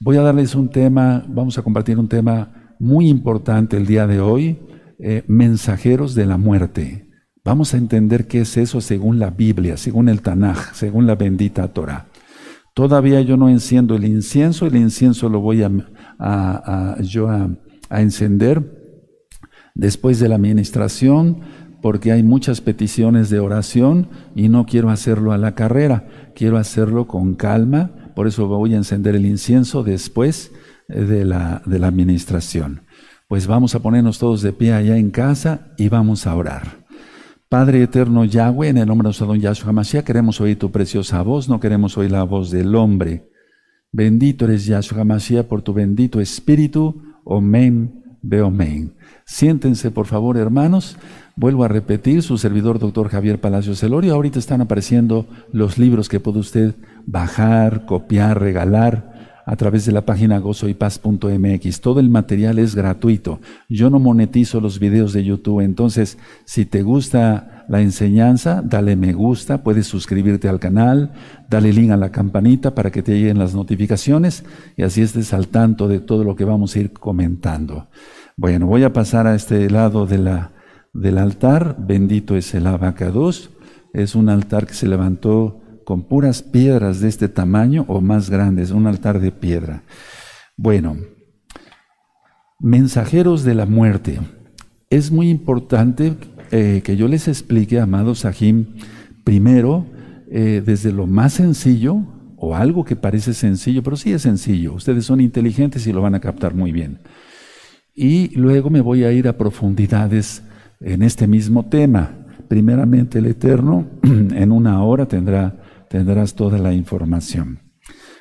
Voy a darles un tema, vamos a compartir un tema muy importante el día de hoy, eh, mensajeros de la muerte. Vamos a entender qué es eso según la Biblia, según el Tanaj, según la bendita Torah. Todavía yo no enciendo el incienso, el incienso lo voy a, yo a, a encender después de la administración porque hay muchas peticiones de oración y no quiero hacerlo a la carrera, quiero hacerlo con calma, por eso voy a encender el incienso después eh, de la, de la administración. Pues vamos a ponernos todos de pie allá en casa y vamos a orar. Padre eterno Yahweh, en el nombre de nuestro don Yahshua Mashiach, queremos oír tu preciosa voz, no queremos oír la voz del hombre. Bendito eres Yahshua Mashiach por tu bendito espíritu. Omen, beomen. Siéntense, por favor, hermanos. Vuelvo a repetir, su servidor, doctor Javier Palacio Celorio. Ahorita están apareciendo los libros que puede usted bajar, copiar, regalar a través de la página gozoypaz.mx. Todo el material es gratuito. Yo no monetizo los videos de YouTube. Entonces, si te gusta la enseñanza, dale me gusta, puedes suscribirte al canal, dale link a la campanita para que te lleguen las notificaciones y así estés al tanto de todo lo que vamos a ir comentando. Bueno, voy a pasar a este lado de la, del altar. Bendito es el abacados. Es un altar que se levantó con puras piedras de este tamaño o más grandes, un altar de piedra. Bueno, mensajeros de la muerte. Es muy importante eh, que yo les explique, amados Sahim, primero, eh, desde lo más sencillo, o algo que parece sencillo, pero sí es sencillo. Ustedes son inteligentes y lo van a captar muy bien. Y luego me voy a ir a profundidades en este mismo tema. Primeramente el Eterno, en una hora tendrá, tendrás toda la información.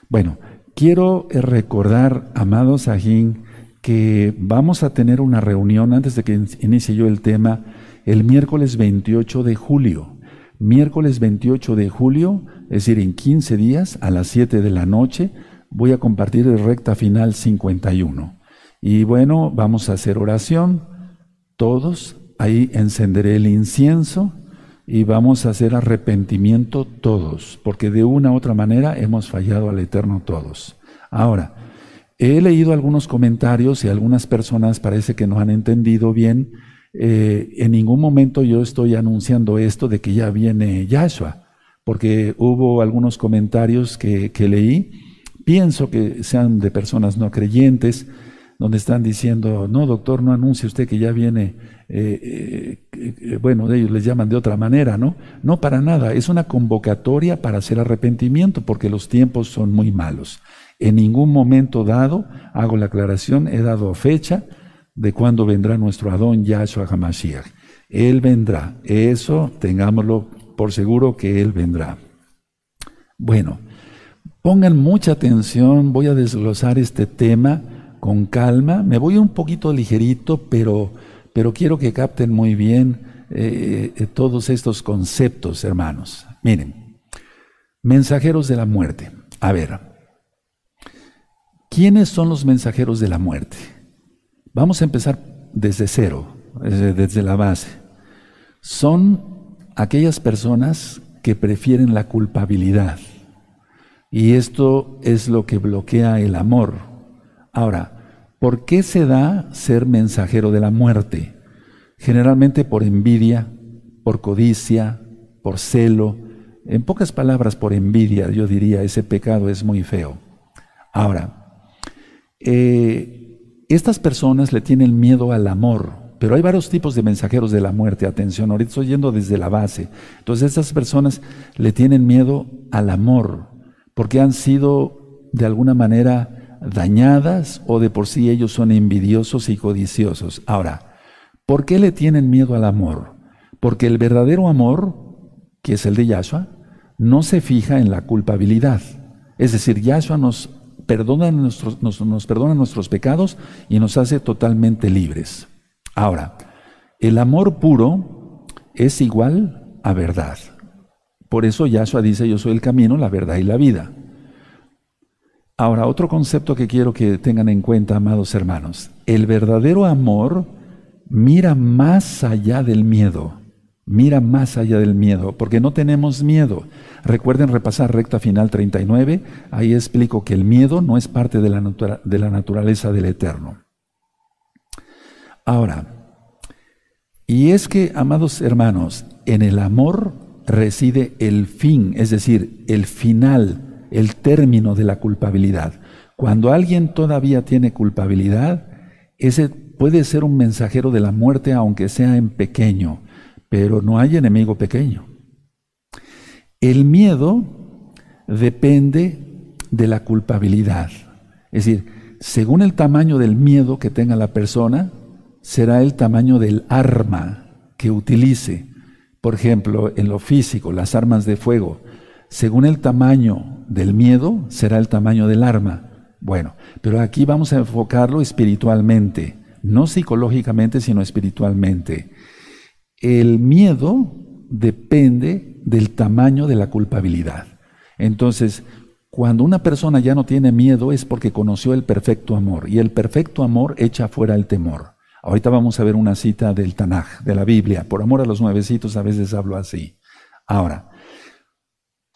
Bueno, quiero recordar, amados Sajín, que vamos a tener una reunión antes de que inicie yo el tema el miércoles 28 de julio. Miércoles 28 de julio, es decir, en 15 días a las 7 de la noche, voy a compartir el recta final 51. Y bueno, vamos a hacer oración, todos, ahí encenderé el incienso y vamos a hacer arrepentimiento todos, porque de una u otra manera hemos fallado al Eterno todos. Ahora, he leído algunos comentarios y algunas personas parece que no han entendido bien. Eh, en ningún momento yo estoy anunciando esto de que ya viene Yahshua, porque hubo algunos comentarios que, que leí, pienso que sean de personas no creyentes, donde están diciendo, no, doctor, no anuncie usted que ya viene, eh, eh, eh, bueno, ellos les llaman de otra manera, ¿no? No, para nada, es una convocatoria para hacer arrepentimiento, porque los tiempos son muy malos. En ningún momento dado, hago la aclaración, he dado fecha de cuándo vendrá nuestro Adón Yahshua HaMashiach. Él vendrá, eso tengámoslo por seguro que Él vendrá. Bueno, pongan mucha atención, voy a desglosar este tema con calma. Me voy un poquito ligerito, pero, pero quiero que capten muy bien eh, eh, todos estos conceptos, hermanos. Miren, mensajeros de la muerte. A ver, ¿quiénes son los mensajeros de la muerte? Vamos a empezar desde cero, desde, desde la base. Son aquellas personas que prefieren la culpabilidad. Y esto es lo que bloquea el amor Ahora, ¿por qué se da ser mensajero de la muerte? Generalmente por envidia, por codicia, por celo. En pocas palabras, por envidia, yo diría, ese pecado es muy feo. Ahora, eh, estas personas le tienen miedo al amor, pero hay varios tipos de mensajeros de la muerte. Atención, ahorita estoy yendo desde la base. Entonces, estas personas le tienen miedo al amor, porque han sido de alguna manera dañadas o de por sí ellos son envidiosos y codiciosos. Ahora, ¿por qué le tienen miedo al amor? Porque el verdadero amor, que es el de Yahshua, no se fija en la culpabilidad. Es decir, Yahshua nos perdona nuestros, nos, perdona nuestros pecados y nos hace totalmente libres. Ahora, el amor puro es igual a verdad. Por eso Yahshua dice, yo soy el camino, la verdad y la vida. Ahora, otro concepto que quiero que tengan en cuenta, amados hermanos. El verdadero amor mira más allá del miedo, Mira más allá del miedo, porque no tenemos miedo. Recuerden repasar recta final 39, ahí explico que el miedo no es parte de la, de la naturaleza del eterno. Ahora, y es que, amados hermanos, en el amor reside el fin, es decir, el final, el término de la culpabilidad. Cuando alguien todavía tiene culpabilidad, ese puede ser un mensajero de la muerte aunque sea en pequeño pero no hay enemigo pequeño. El miedo depende de la culpabilidad. Es decir, según el tamaño del miedo que tenga la persona, será el tamaño del arma que utilice. Por ejemplo, en lo físico, las armas de fuego. Según el tamaño del miedo, será el tamaño del arma. Bueno, pero aquí vamos a enfocarlo espiritualmente, no psicológicamente, sino espiritualmente. El miedo depende del tamaño de la culpabilidad. Entonces, cuando una persona ya no tiene miedo es porque conoció el perfecto amor y el perfecto amor echa fuera el temor. Ahorita vamos a ver una cita del Tanaj, de la Biblia. Por amor a los nuevecitos a veces hablo así. Ahora,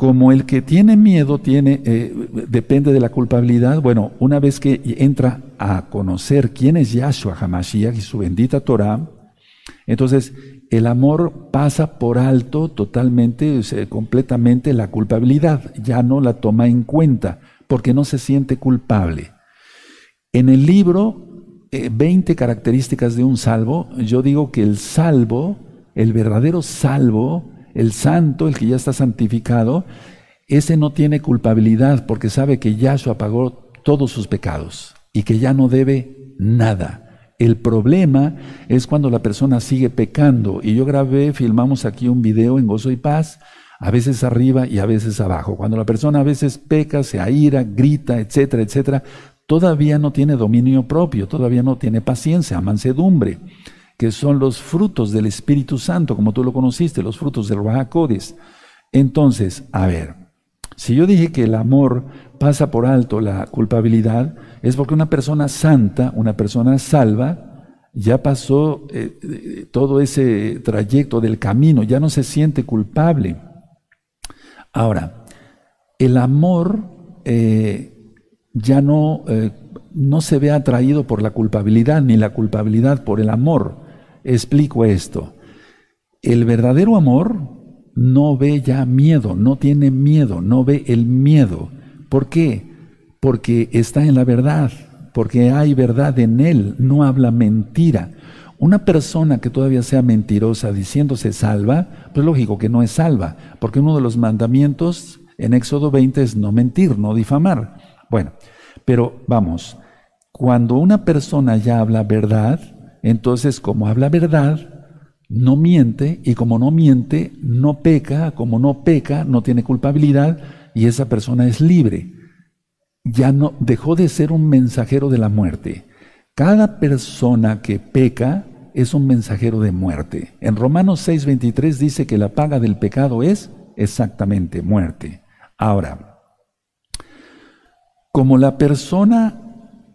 como el que tiene miedo tiene, eh, depende de la culpabilidad, bueno, una vez que entra a conocer quién es Yahshua HaMashiach y su bendita Torah, entonces el amor pasa por alto totalmente, completamente la culpabilidad, ya no la toma en cuenta, porque no se siente culpable. En el libro 20 eh, características de un salvo, yo digo que el salvo, el verdadero salvo, el santo, el que ya está santificado, ese no tiene culpabilidad porque sabe que Yahshua pagó todos sus pecados y que ya no debe nada. El problema es cuando la persona sigue pecando. Y yo grabé, filmamos aquí un video en Gozo y Paz, a veces arriba y a veces abajo. Cuando la persona a veces peca, se aira, grita, etcétera, etcétera, todavía no tiene dominio propio, todavía no tiene paciencia, mansedumbre, que son los frutos del Espíritu Santo, como tú lo conociste, los frutos del Rahakodis. Entonces, a ver, si yo dije que el amor pasa por alto la culpabilidad, es porque una persona santa, una persona salva, ya pasó eh, eh, todo ese trayecto del camino, ya no se siente culpable. Ahora, el amor eh, ya no, no se ve atraído por la culpabilidad, ni la culpabilidad por el amor. Explico esto. El verdadero amor no ve ya miedo, no tiene miedo, no ve el miedo. ¿Por qué? Porque está en la verdad, porque hay verdad en él, no habla mentira. Una persona que todavía sea mentirosa diciéndose salva, pues lógico que no es salva, porque uno de los mandamientos en Éxodo 20 es no mentir, no difamar. Bueno, pero vamos, cuando una persona ya habla verdad, entonces como habla verdad, no miente y como no miente, no peca, como no peca, no tiene culpabilidad, y esa persona es libre. Ya no dejó de ser un mensajero de la muerte. Cada persona que peca es un mensajero de muerte. En Romanos 6:23 dice que la paga del pecado es exactamente muerte. Ahora, como la persona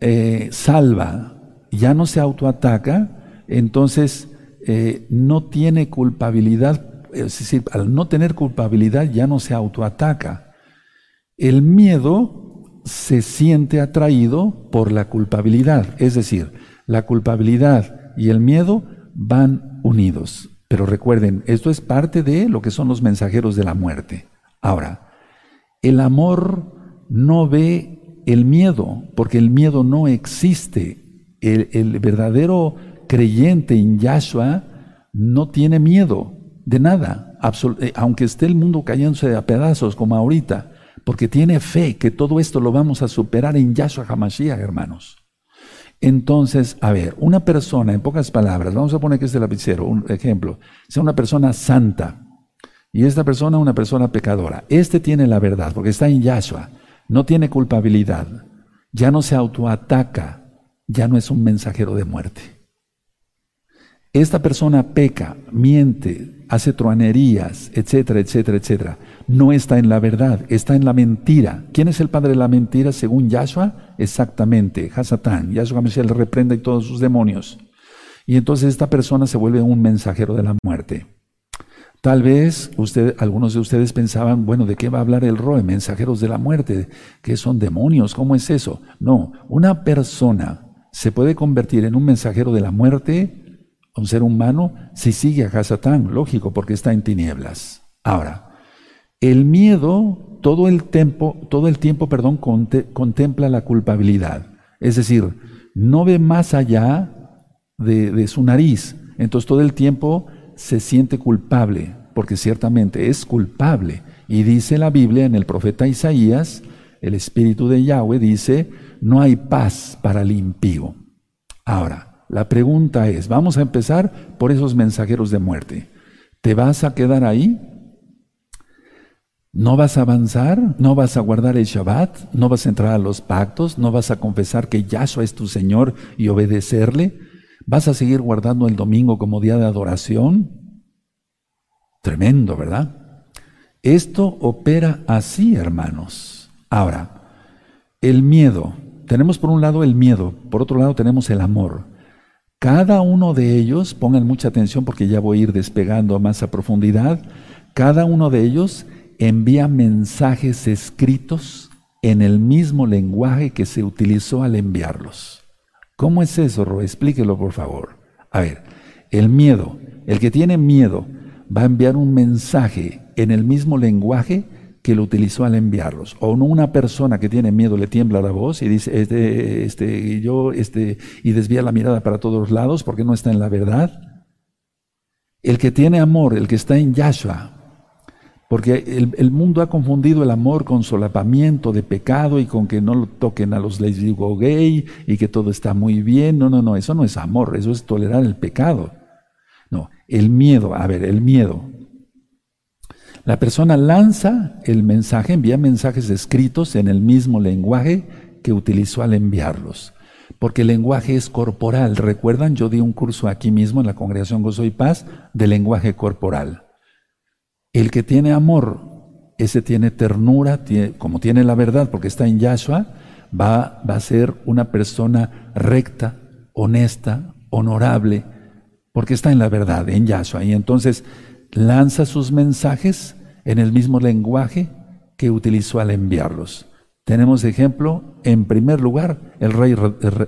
eh, salva ya no se autoataca, entonces eh, no tiene culpabilidad, es decir, al no tener culpabilidad ya no se autoataca. El miedo se siente atraído por la culpabilidad, es decir, la culpabilidad y el miedo van unidos. Pero recuerden, esto es parte de lo que son los mensajeros de la muerte. Ahora, el amor no ve el miedo, porque el miedo no existe. El, verdadero creyente en Yahshua no tiene miedo de nada, eh, aunque esté el mundo cayéndose a pedazos como ahorita porque tiene fe que todo esto lo vamos a superar en Yahshua HaMashiach, hermanos. Entonces, a ver, una persona, en pocas palabras, vamos a poner que es el lapicero, un ejemplo, sea una persona santa y esta persona una persona pecadora. Este tiene la verdad porque está en Yahshua, no tiene culpabilidad, ya no se autoataca, ya no es un mensajero de muerte. Esta persona peca, miente, hace truanerías, etcétera, etcétera, etcétera. No está en la verdad, está en la mentira. ¿Quién es el padre de la mentira según Yahshua? Exactamente, Hasatán. Yahshua Mesías le reprende y todos sus demonios. Y entonces esta persona se vuelve un mensajero de la muerte. Tal vez usted, algunos de ustedes pensaban, bueno, ¿de qué va a hablar el ROE? Mensajeros de la muerte, ¿qué son demonios? ¿Cómo es eso? No, una persona se puede convertir en un mensajero de la muerte, un ser humano, si sigue a Hasatán, lógico, porque está en tinieblas. Ahora, el miedo todo el tiempo, todo el tiempo, perdón, contempla la culpabilidad. Es decir, no ve más allá de, de su nariz. Entonces todo el tiempo se siente culpable, porque ciertamente es culpable. Y dice la Biblia en el profeta Isaías, el Espíritu de Yahweh dice, no hay paz para el impío. Ahora, la pregunta es, vamos a empezar por esos mensajeros de muerte. ¿Te vas a quedar ahí? ¿No vas a avanzar? ¿No vas a guardar el Shabbat? ¿No vas a entrar a los pactos? ¿No vas a confesar que Yahshua es tu Señor y obedecerle? ¿Vas a seguir guardando el domingo como día de adoración? Tremendo, ¿verdad? Esto opera así, hermanos. Ahora, el miedo. Tenemos por un lado el miedo, por otro lado tenemos el amor. Cada uno de ellos, pongan mucha atención porque ya voy a ir despegando más a profundidad, cada uno de ellos envía mensajes escritos en el mismo lenguaje que se utilizó al enviarlos. ¿Cómo es eso, Ro? Explíquelo, por favor. A ver, el miedo. El que tiene miedo va a enviar un mensaje en el mismo lenguaje que lo utilizó al enviarlos. O una persona que tiene miedo le tiembla la voz y dice, este, este, yo, este, y desvía la mirada para todos lados porque no está en la verdad. El que tiene amor, el que está en Yahshua, porque el, mundo ha confundido el amor con solapamiento de pecado y con que no lo toquen a los digo gay y que todo está muy bien. No, no, no, eso no es amor, eso es tolerar el pecado. No, el miedo, a ver, el miedo. La persona lanza el mensaje, envía mensajes escritos en el mismo lenguaje que utilizó al enviarlos. Porque el lenguaje es corporal. ¿Recuerdan? Yo di un curso aquí mismo en la Congregación Gozo y Paz de lenguaje corporal. El que tiene amor, ese tiene ternura, como tiene la verdad, porque está en Yahshua, va, a ser una persona recta, honesta, honorable, porque está en la verdad, en Yahshua. Y entonces lanza sus mensajes en el mismo lenguaje que utilizó al enviarlos. Tenemos ejemplo, en primer lugar, el rey,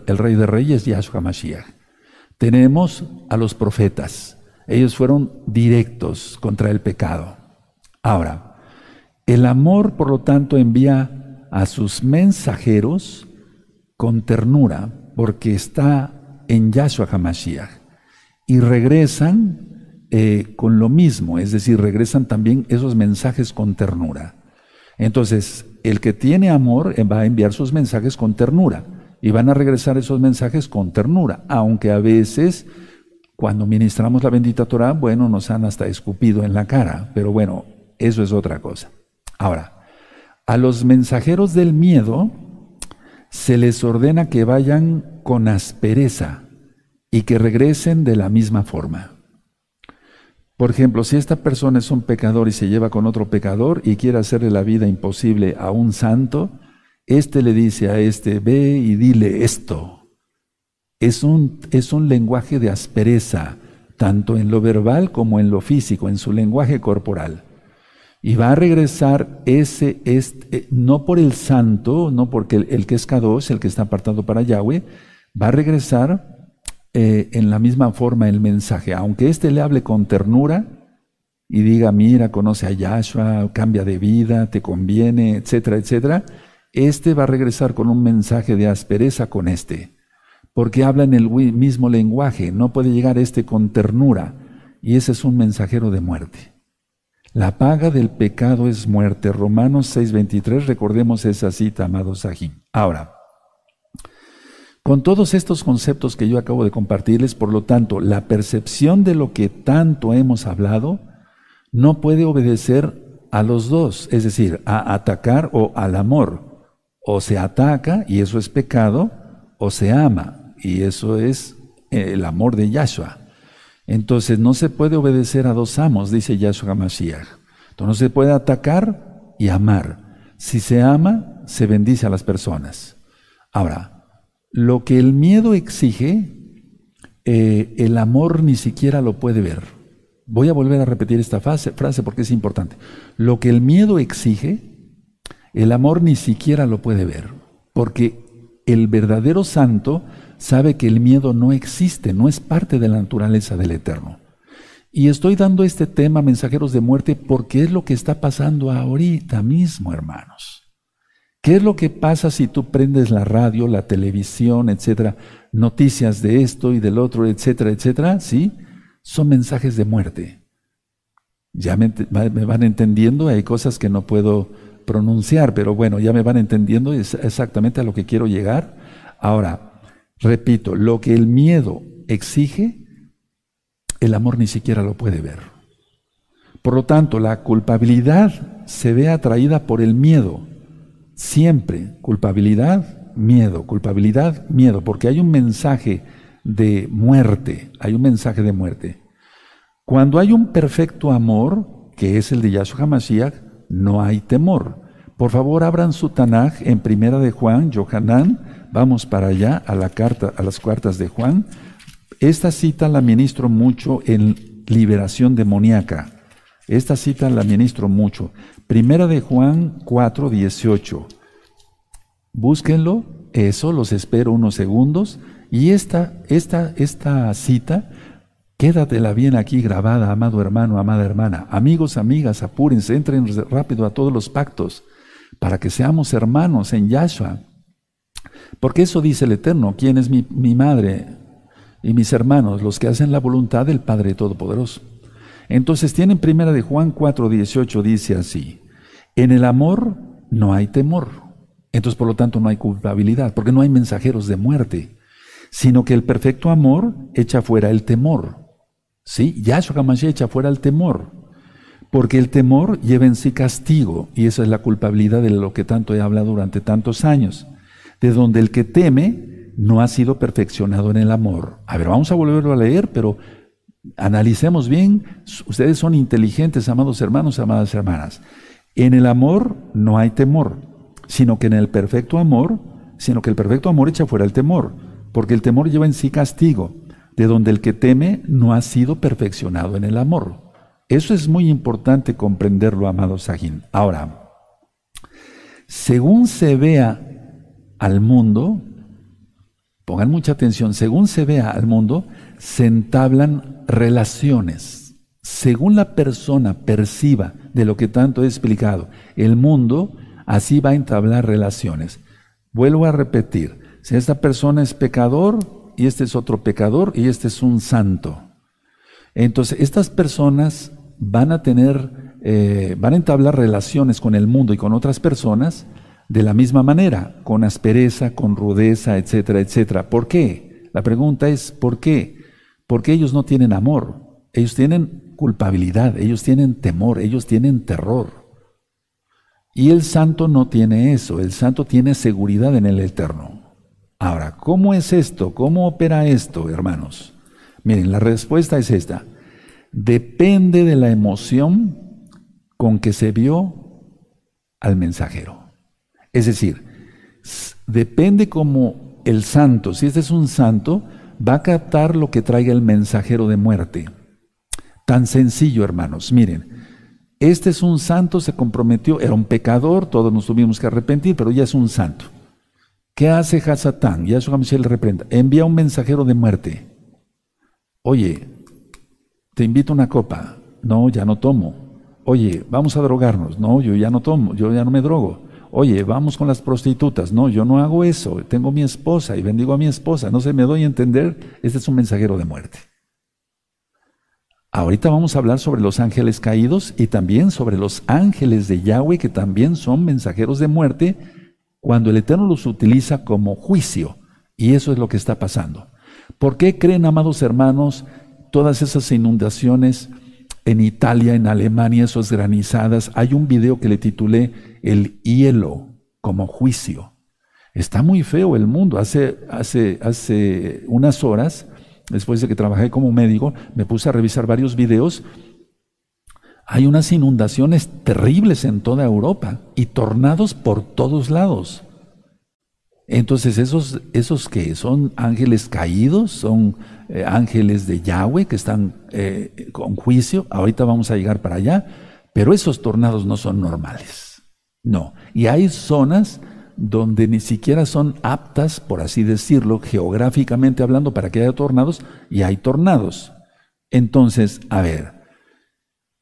el rey de reyes, Yahshua Mashiach. Tenemos a los profetas. Ellos fueron directos contra el pecado. Ahora, el amor, por lo tanto, envía a sus mensajeros con ternura, porque está en Yahshua HaMashiach. Y regresan eh, con lo mismo, es decir, regresan también esos mensajes con ternura. Entonces, el que tiene amor eh, va a enviar sus mensajes con ternura y van a regresar esos mensajes con ternura, aunque a veces cuando ministramos la bendita Torah, bueno, nos han hasta escupido en la cara, pero bueno, eso es otra cosa. Ahora, a los mensajeros del miedo se les ordena que vayan con aspereza y que regresen de la misma forma. Por ejemplo, si esta persona es un pecador y se lleva con otro pecador y quiere hacerle la vida imposible a un santo, este le dice a este, ve y dile esto. Es un, es un lenguaje de aspereza, tanto en lo verbal como en lo físico, en su lenguaje corporal. Y va a regresar ese, este, no por el santo, no porque el, que es Kadosh, el que está apartado para Yahweh, va a regresar eh, en la misma forma el mensaje. Aunque éste le hable con ternura y diga, mira, conoce a Yahshua, cambia de vida, te conviene, etcétera, etcétera, este va a regresar con un mensaje de aspereza con este porque habla en el mismo lenguaje, no puede llegar este con ternura, y ese es un mensajero de muerte. La paga del pecado es muerte. Romanos 6:23, recordemos esa cita, amados aquí. Ahora, con todos estos conceptos que yo acabo de compartirles, por lo tanto, la percepción de lo que tanto hemos hablado no puede obedecer a los dos, es decir, a atacar o al amor. O se ataca y eso es pecado, o se ama y eso es el amor de Yahshua. Entonces no se puede obedecer a dos amos, dice Yahshua Mashiach. Entonces no se puede atacar y amar. Si se ama, se bendice a las personas. Ahora, lo que el miedo exige, eh, el amor ni siquiera lo puede ver. Voy a volver a repetir esta frase, frase porque es importante. Lo que el miedo exige, el amor ni siquiera lo puede ver, porque el verdadero santo sabe que el miedo no existe, no es parte de la naturaleza del eterno. Y estoy dando este tema, mensajeros de muerte, porque es lo que está pasando ahorita mismo, hermanos. ¿Qué es lo que pasa si tú prendes la radio, la televisión, etcétera, noticias de esto y del otro, etcétera, etcétera? Sí, son mensajes de muerte. Ya me, van entendiendo, hay cosas que no puedo pronunciar, pero bueno, ya me van entendiendo exactamente a lo que quiero llegar. Ahora, repito, lo que el miedo exige, el amor ni siquiera lo puede ver. Por lo tanto, la culpabilidad se ve atraída por el miedo. Siempre, culpabilidad, miedo, culpabilidad, miedo, porque hay un mensaje de muerte, hay un mensaje de muerte. Cuando hay un perfecto amor, que es el de Yahshua Mashiach, no hay temor. Por favor, abran su Tanaj en Primera de Juan, Johanán, vamos para allá a la carta, a las cuartas de Juan. Esta cita la ministro mucho en liberación demoníaca. Esta cita la ministro mucho. Primera de Juan 4, 18. Búsquenlo, eso, los espero unos segundos. Y esta, esta, esta cita, quédatela bien aquí grabada, amado hermano, amada hermana. Amigos, amigas, apúrense, entren rápido a todos los pactos para que seamos hermanos en Yahshua. Porque eso dice el Eterno, ¿quién es mi, madre y mis hermanos? Los que hacen la voluntad del Padre Todopoderoso. Entonces tienen primera de Juan 4, 18, dice así, en el amor no hay temor. Entonces, por lo tanto, no hay culpabilidad, porque no hay mensajeros de muerte sino que el perfecto amor echa fuera el temor. ¿Sí? Yahshua HaMashiach echa fuera el temor. Porque el temor lleva en sí castigo, y esa es la culpabilidad de lo que tanto he hablado durante tantos años, de donde el que teme no ha sido perfeccionado en el amor. A ver, vamos a volverlo a leer, pero analicemos bien. Ustedes son inteligentes, amados hermanos, amadas hermanas. En el amor no hay temor, sino que en el perfecto amor, sino que el perfecto amor echa fuera el temor porque el temor lleva en sí castigo, de donde el que teme no ha sido perfeccionado en el amor. Eso es muy importante comprenderlo, amado Sajín. Ahora, según se vea al mundo, pongan mucha atención, según se vea al mundo, se entablan relaciones. Según la persona perciba de lo que tanto he explicado, el mundo así va a entablar relaciones. Vuelvo a repetir, si esta persona es pecador y este es otro pecador y este es un santo. Entonces, estas personas van a tener, eh, van a entablar relaciones con el mundo y con otras personas de la misma manera, con aspereza, con rudeza, etcétera, etcétera. ¿Por qué? La pregunta es, ¿por qué? Porque ellos no tienen amor, ellos tienen culpabilidad, ellos tienen temor, ellos tienen terror. Y el santo no tiene eso, el santo tiene seguridad en el eterno. Ahora, ¿cómo es esto? ¿Cómo opera esto, hermanos? Miren, la respuesta es esta. Depende de la emoción con que se vio al mensajero. Es decir, depende como el santo, si este es un santo, va a captar lo que traiga el mensajero de muerte. Tan sencillo, hermanos. Miren, este es un santo, se comprometió, era un pecador, todos nos tuvimos que arrepentir, pero ya es un santo. ¿Qué hace Hasatán? Yahshua Michel le reprenda. Envía un mensajero de muerte. Oye, te invito una copa. No, ya no tomo. Oye, vamos a drogarnos. No, yo ya no tomo, yo ya no me drogo. Oye, vamos con las prostitutas. No, yo no hago eso. Tengo mi esposa y bendigo a mi esposa. No se me doy a entender. Este es un mensajero de muerte. Ahorita vamos a hablar sobre los ángeles caídos y también sobre los ángeles de Yahweh que también son mensajeros de muerte cuando el Eterno los utiliza como juicio. Y eso es lo que está pasando. ¿Por qué creen, amados hermanos, todas esas inundaciones en Italia, en Alemania, esas granizadas? Hay un video que le titulé El hielo como juicio. Está muy feo el mundo. Hace, hace, hace unas horas, después de que trabajé como médico, me puse a revisar varios videos hay unas inundaciones terribles en toda Europa y tornados por todos lados. Entonces, esos, esos que son ángeles caídos, son eh, ángeles de Yahweh que están eh, con juicio, ahorita vamos a llegar para allá, pero esos tornados no son normales. No. Y hay zonas donde ni siquiera son aptas, por así decirlo, geográficamente hablando, para que haya tornados, y hay tornados. Entonces, a ver,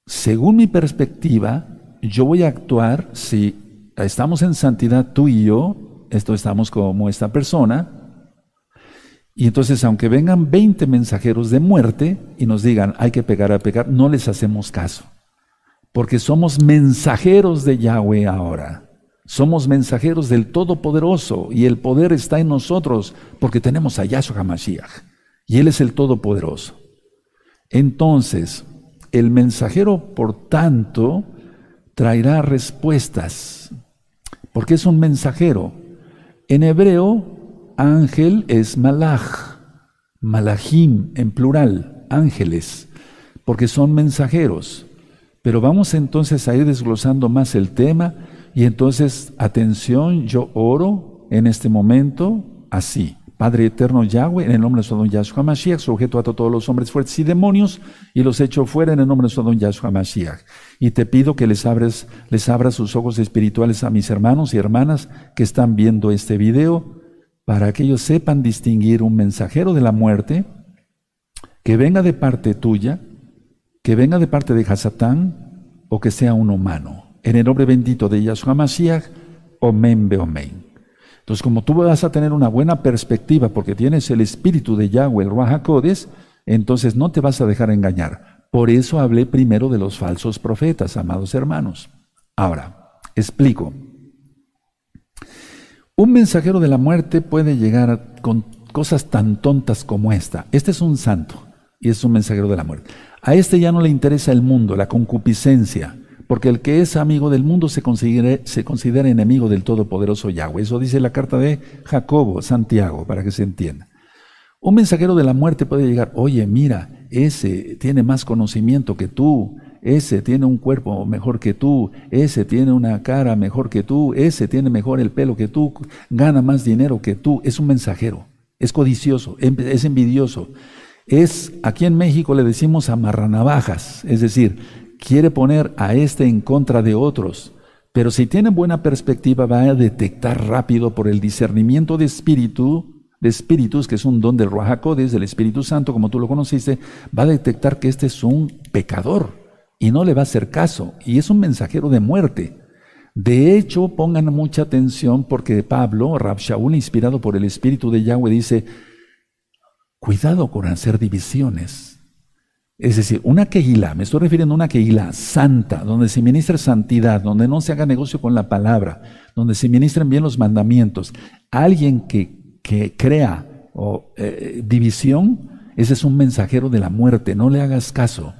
según mi perspectiva, yo voy a actuar si estamos en santidad tú y yo, esto estamos como esta persona, y entonces aunque vengan 20 mensajeros de muerte y nos digan hay que pegar a pegar, no les hacemos caso, porque somos mensajeros de Yahweh ahora. Somos mensajeros del Todopoderoso y el poder está en nosotros porque tenemos a Yahshua HaMashiach y Él es el Todopoderoso. Entonces, el mensajero, por tanto, traerá respuestas, porque es un mensajero. En hebreo, ángel es malach, malachim en plural, ángeles, porque son mensajeros. Pero vamos entonces a ir desglosando más el tema y entonces, atención, yo oro en este momento así. Padre eterno Yahweh, en el nombre de su don Yahshua Mashiach, sujeto a todos los hombres fuertes y demonios, y los echo fuera en el nombre de su don Yahshua Mashiach. Y te pido que les les abras sus ojos espirituales a mis hermanos y hermanas que están viendo este video, para que ellos sepan distinguir un mensajero de la muerte, que venga de parte tuya, que venga de parte de Hasatán, o que sea un humano. En el nombre bendito de Yahshua Mashiach, Omen Beomen. Entonces, como tú vas a tener una buena perspectiva porque tienes el espíritu de Yahweh, el Ruach entonces no te vas a dejar engañar. Por eso hablé primero de los falsos profetas, amados hermanos. Ahora, explico. Un mensajero de la muerte puede llegar con cosas tan tontas como esta. Este es un santo y es un mensajero de la muerte. A este ya no le interesa el mundo, la concupiscencia, porque el que es amigo del mundo se considera, enemigo del Todopoderoso Yahweh. Eso dice la carta de Jacobo, Santiago, para que se entienda. Un mensajero de la muerte puede llegar, oye, mira, ese tiene más conocimiento que tú, ese tiene un cuerpo mejor que tú, ese tiene una cara mejor que tú, ese tiene mejor el pelo que tú, gana más dinero que tú. Es un mensajero, es codicioso, es envidioso. Es, aquí en México le decimos amarranavajas, es decir, quiere poner a este en contra de otros. Pero si tiene buena perspectiva, va a detectar rápido por el discernimiento de espíritu, de espíritus, que es un don del Ruajacodes, del Espíritu Santo, como tú lo conociste, va a detectar que este es un pecador y no le va a hacer caso. Y es un mensajero de muerte. De hecho, pongan mucha atención porque Pablo, Rab Shaul, inspirado por el Espíritu de Yahweh, dice, cuidado con hacer divisiones. Es decir, una quejilá, me estoy refiriendo a una quejilá santa, donde se ministra santidad, donde no se haga negocio con la palabra, donde se ministren bien los mandamientos. Alguien que, crea eh, división, ese es un mensajero de la muerte, no le hagas caso.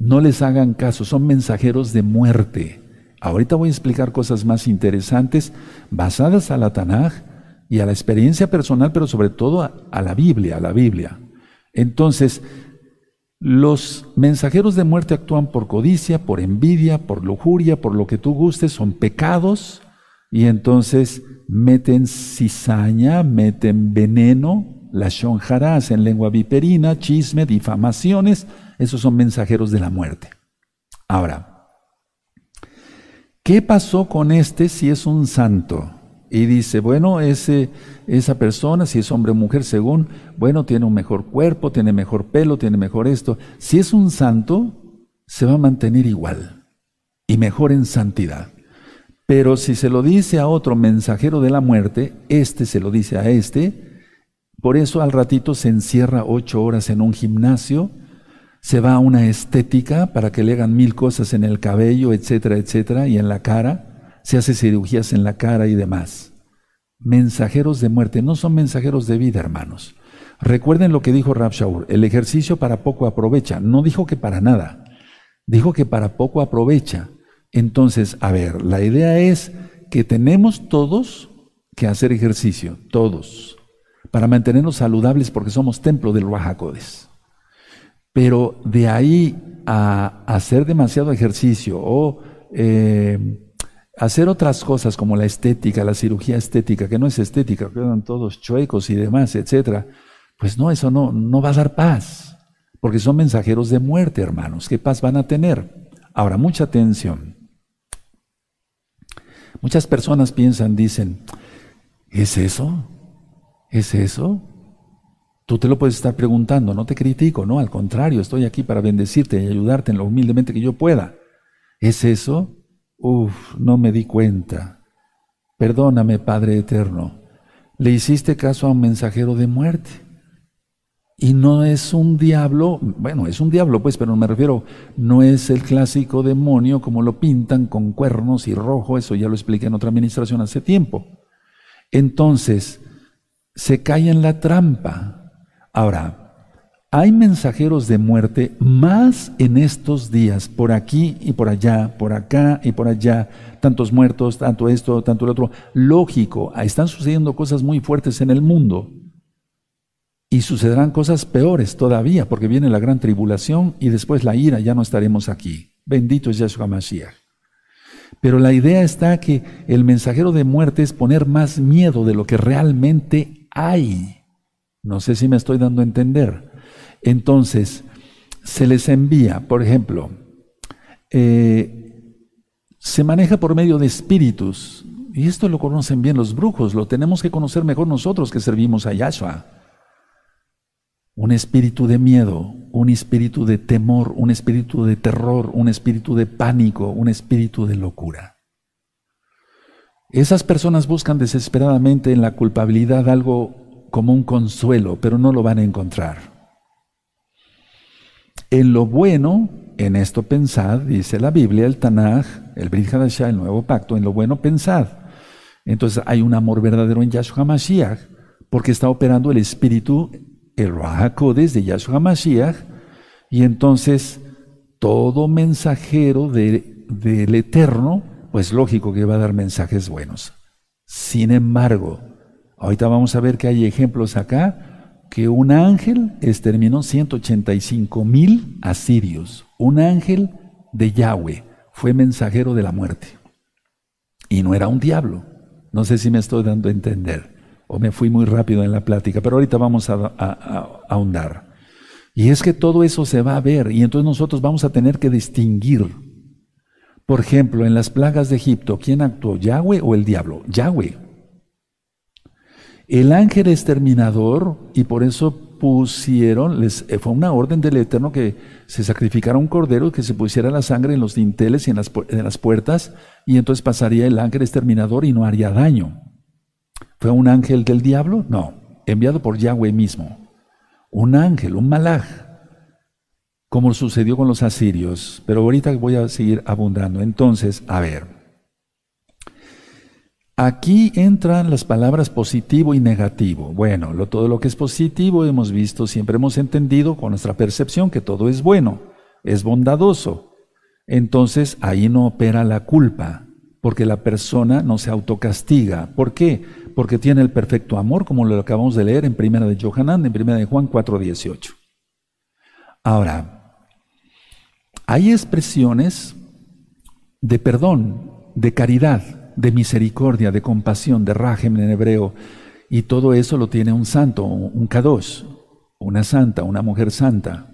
No les hagan caso, son mensajeros de muerte. Ahorita voy a explicar cosas más interesantes basadas a la Tanaj y a la experiencia personal, pero sobre todo a la Biblia, a la Biblia. Entonces, los mensajeros de muerte actúan por codicia, por envidia, por lujuria, por lo que tú gustes, son pecados y entonces meten cizaña, meten veneno, la shonjarás en lengua viperina, chisme, difamaciones, esos son mensajeros de la muerte. Ahora, ¿qué pasó con este si es un santo? Y dice, bueno, ese, esa persona, si es hombre o mujer, según, bueno, tiene un mejor cuerpo, tiene mejor pelo, tiene mejor esto. Si es un santo, se va a mantener igual y mejor en santidad. Pero si se lo dice a otro mensajero de la muerte, este se lo dice a este, por eso al ratito se encierra ocho horas en un gimnasio, se va a una estética para que le hagan mil cosas en el cabello, etcétera, etcétera, y en la cara se hace cirugías en la cara y demás. Mensajeros de muerte, no son mensajeros de vida, hermanos. Recuerden lo que dijo Rab Shaur, el ejercicio para poco aprovecha. No dijo que para nada, dijo que para poco aprovecha. Entonces, a ver, la idea es que tenemos todos que hacer ejercicio, todos, para mantenernos saludables porque somos templo del Rahakodes. Pero de ahí a hacer demasiado ejercicio o eh, hacer otras cosas como la estética, la cirugía estética, que no es estética, quedan todos chuecos y demás, etcétera, pues no, eso no, no va a dar paz, porque son mensajeros de muerte, hermanos. ¿Qué paz van a tener? Ahora, mucha atención. Muchas personas piensan, dicen, ¿es eso? ¿Es eso? Tú te lo puedes estar preguntando, no te critico, no, al contrario, estoy aquí para bendecirte y ayudarte en lo humildemente que yo pueda. ¿Es eso? Uf, no me di cuenta. Perdóname, Padre Eterno. Le hiciste caso a un mensajero de muerte. Y no es un diablo, bueno, es un diablo pues, pero me refiero, no es el clásico demonio como lo pintan con cuernos y rojo, eso ya lo expliqué en otra administración hace tiempo. Entonces, se cae en la trampa. Ahora, hay mensajeros de muerte más en estos días, por aquí y por allá, por acá y por allá, tantos muertos, tanto esto, tanto el otro. Lógico, están sucediendo cosas muy fuertes en el mundo. Y sucederán cosas peores todavía, porque viene la gran tribulación y después la ira, ya no estaremos aquí. Bendito es Yahshua Mashiach. Pero la idea está que el mensajero de muerte es poner más miedo de lo que realmente hay. No sé si me estoy dando a entender. Entonces, se les envía, por ejemplo, eh, se maneja por medio de espíritus. Y esto lo conocen bien los brujos, lo tenemos que conocer mejor nosotros que servimos a Yahshua un espíritu de miedo, un espíritu de temor, un espíritu de terror, un espíritu de pánico, un espíritu de locura. Esas personas buscan desesperadamente en la culpabilidad algo como un consuelo, pero no lo van a encontrar. En lo bueno, en esto pensad, dice la Biblia, el Tanaj, el Brit Hadashah, el Nuevo Pacto, en lo bueno pensad. Entonces hay un amor verdadero en Yahshua Mashiach, porque está operando el Espíritu el Rahakodes de Yahshua Mashiach, y entonces todo mensajero del Eterno, pues lógico que va a dar mensajes buenos. Sin embargo, ahorita vamos a ver que hay ejemplos acá, que un ángel exterminó 185 mil asirios. Un ángel de Yahweh fue mensajero de la muerte. Y no era un diablo. No sé si me estoy dando a entender o me fui muy rápido en la plática, pero ahorita vamos a, ahondar. Y es que todo eso se va a ver y entonces nosotros vamos a tener que distinguir. Por ejemplo, en las plagas de Egipto, ¿quién actuó? ¿Yahweh o el diablo? Yahweh. El ángel exterminador, y por eso pusieron, les, eh, fue una orden del Eterno que se sacrificara un cordero que se pusiera la sangre en los dinteles y en las, en las puertas, y entonces pasaría el ángel exterminador y no haría daño. ¿Fue un ángel del diablo? No, enviado por Yahweh mismo. Un ángel, un malaj, como sucedió con los asirios. Pero ahorita voy a seguir abundando. Entonces, a ver. Aquí entran las palabras positivo y negativo. Bueno, lo, todo lo que es positivo hemos visto, siempre hemos entendido con nuestra percepción que todo es bueno, es bondadoso. Entonces ahí no opera la culpa, porque la persona no se autocastiga. ¿Por qué? porque tiene el perfecto amor, como lo acabamos de leer en Primera de Johanan, en Primera de Juan 4:18. Ahora, hay expresiones de perdón, de caridad, de misericordia, de compasión, de rajem en hebreo, y todo eso lo tiene un santo, un kadosh, una santa, una mujer santa.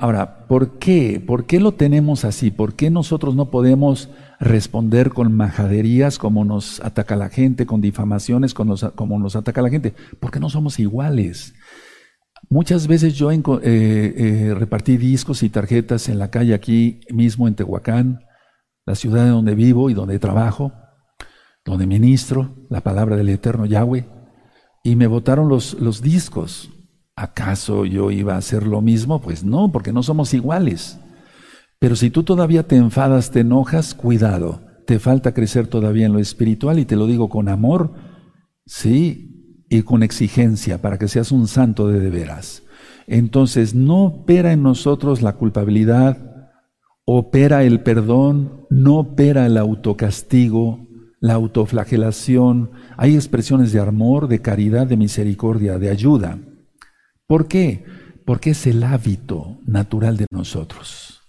Ahora, ¿por qué? ¿Por qué lo tenemos así? ¿Por qué nosotros no podemos responder con majaderías como nos ataca la gente, con difamaciones como nos ataca la gente? Porque no somos iguales. Muchas veces yo eh, eh, repartí discos y tarjetas en la calle aquí mismo en Tehuacán, la ciudad de donde vivo y donde trabajo, donde ministro la palabra del eterno Yahweh, y me botaron los, los discos. ¿Acaso yo iba a hacer lo mismo? Pues no, porque no somos iguales. Pero si tú todavía te enfadas, te enojas, cuidado, te falta crecer todavía en lo espiritual y te lo digo con amor, sí, y con exigencia para que seas un santo de de veras. Entonces no opera en nosotros la culpabilidad, opera el perdón, no opera el autocastigo, la autoflagelación, hay expresiones de amor, de caridad, de misericordia, de ayuda. ¿Por qué? Porque es el hábito natural de nosotros.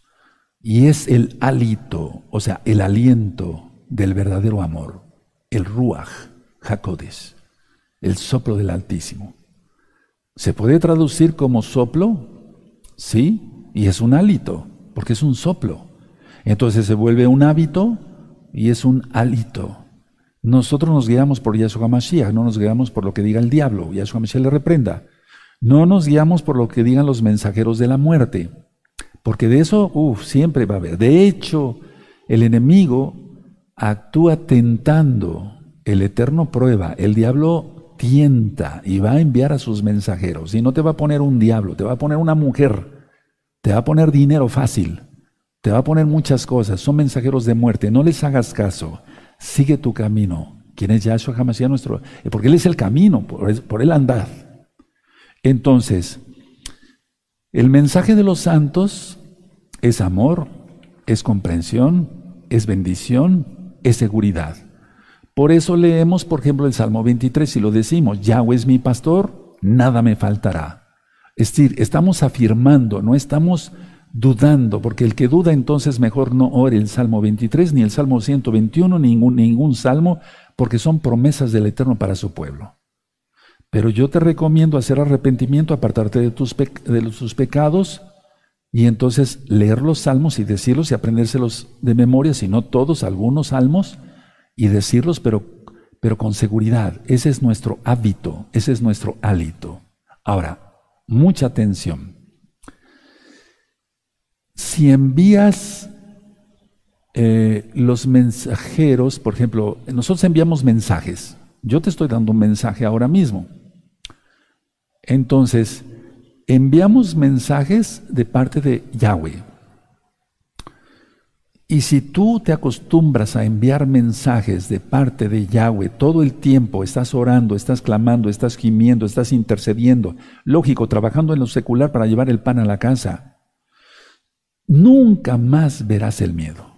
Y es el hálito, o sea, el aliento del verdadero amor, el Ruach Hakodes, el soplo del Altísimo. ¿Se puede traducir como soplo? Sí, y es un hálito, porque es un soplo. Entonces se vuelve un hábito y es un hálito. Nosotros nos guiamos por Yahshua Mashiach, no nos guiamos por lo que diga el diablo. Yahshua Mashiach le reprenda. No nos guiamos por lo que digan los mensajeros de la muerte, porque de eso, siempre va a haber. De hecho, el enemigo actúa tentando, el eterno prueba, el diablo tienta y va a enviar a sus mensajeros. Y no te va a poner un diablo, te va a poner una mujer, te va a poner dinero fácil, te va a poner muchas cosas. Son mensajeros de muerte, no les hagas caso, sigue tu camino. ¿Quién es Yahshua Hamashiach nuestro? Porque Él es el camino, por, por Él andad. Entonces, el mensaje de los santos es amor, es comprensión, es bendición, es seguridad. Por eso leemos, por ejemplo, el Salmo 23 y lo decimos, Yahweh es mi pastor, nada me faltará. Es decir, estamos afirmando, no estamos dudando, porque el que duda entonces mejor no ore el Salmo 23, ni el Salmo 121, ningún, ningún salmo, porque son promesas del Eterno para su pueblo. Pero yo te recomiendo hacer arrepentimiento, apartarte de tus, de tus pecados y entonces leer los salmos y decirlos y aprendérselos de memoria, si no todos, algunos salmos, y decirlos, pero, pero con seguridad. Ese es nuestro hábito, ese es nuestro hálito. Ahora, mucha atención. Si envías eh, los mensajeros, por ejemplo, nosotros enviamos mensajes. Yo te estoy dando un mensaje ahora mismo. Entonces, enviamos mensajes de parte de Yahweh. Y si tú te acostumbras a enviar mensajes de parte de Yahweh todo el tiempo, estás orando, estás clamando, estás gimiendo, estás intercediendo, lógico, trabajando en lo secular para llevar el pan a la casa, nunca más verás el miedo.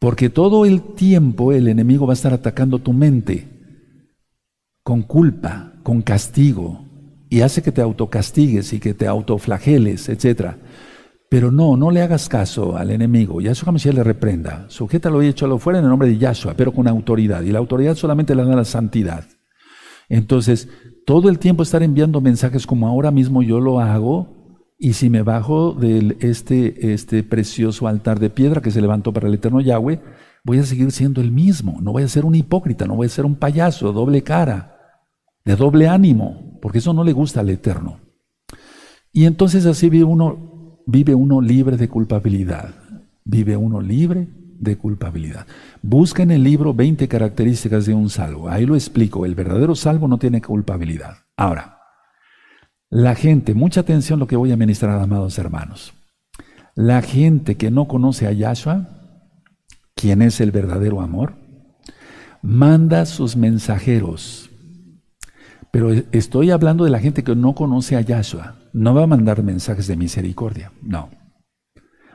Porque todo el tiempo el enemigo va a estar atacando tu mente con culpa, con castigo, y hace que te autocastigues y que te autoflageles, etc. Pero no, no le hagas caso al enemigo. Yahshua Mashiach le reprenda. Sujétalo y échalo fuera en el nombre de Yahshua, pero con autoridad. Y la autoridad solamente la da la santidad. Entonces, todo el tiempo estar enviando mensajes como ahora mismo yo lo hago, y si me bajo de este, este precioso altar de piedra que se levantó para el eterno Yahweh, voy a seguir siendo el mismo. No voy a ser un hipócrita, no voy a ser un payaso, doble cara, de doble ánimo porque eso no le gusta al Eterno. Y entonces así vive uno, vive uno libre de culpabilidad. Vive uno libre de culpabilidad. Busca en el libro 20 características de un salvo. Ahí lo explico. El verdadero salvo no tiene culpabilidad. Ahora, la gente, mucha atención lo que voy a ministrar, amados hermanos. La gente que no conoce a Yahshua, quien es el verdadero amor, manda sus mensajeros pero estoy hablando de la gente que no conoce a Yahshua. No va a mandar mensajes de misericordia, no.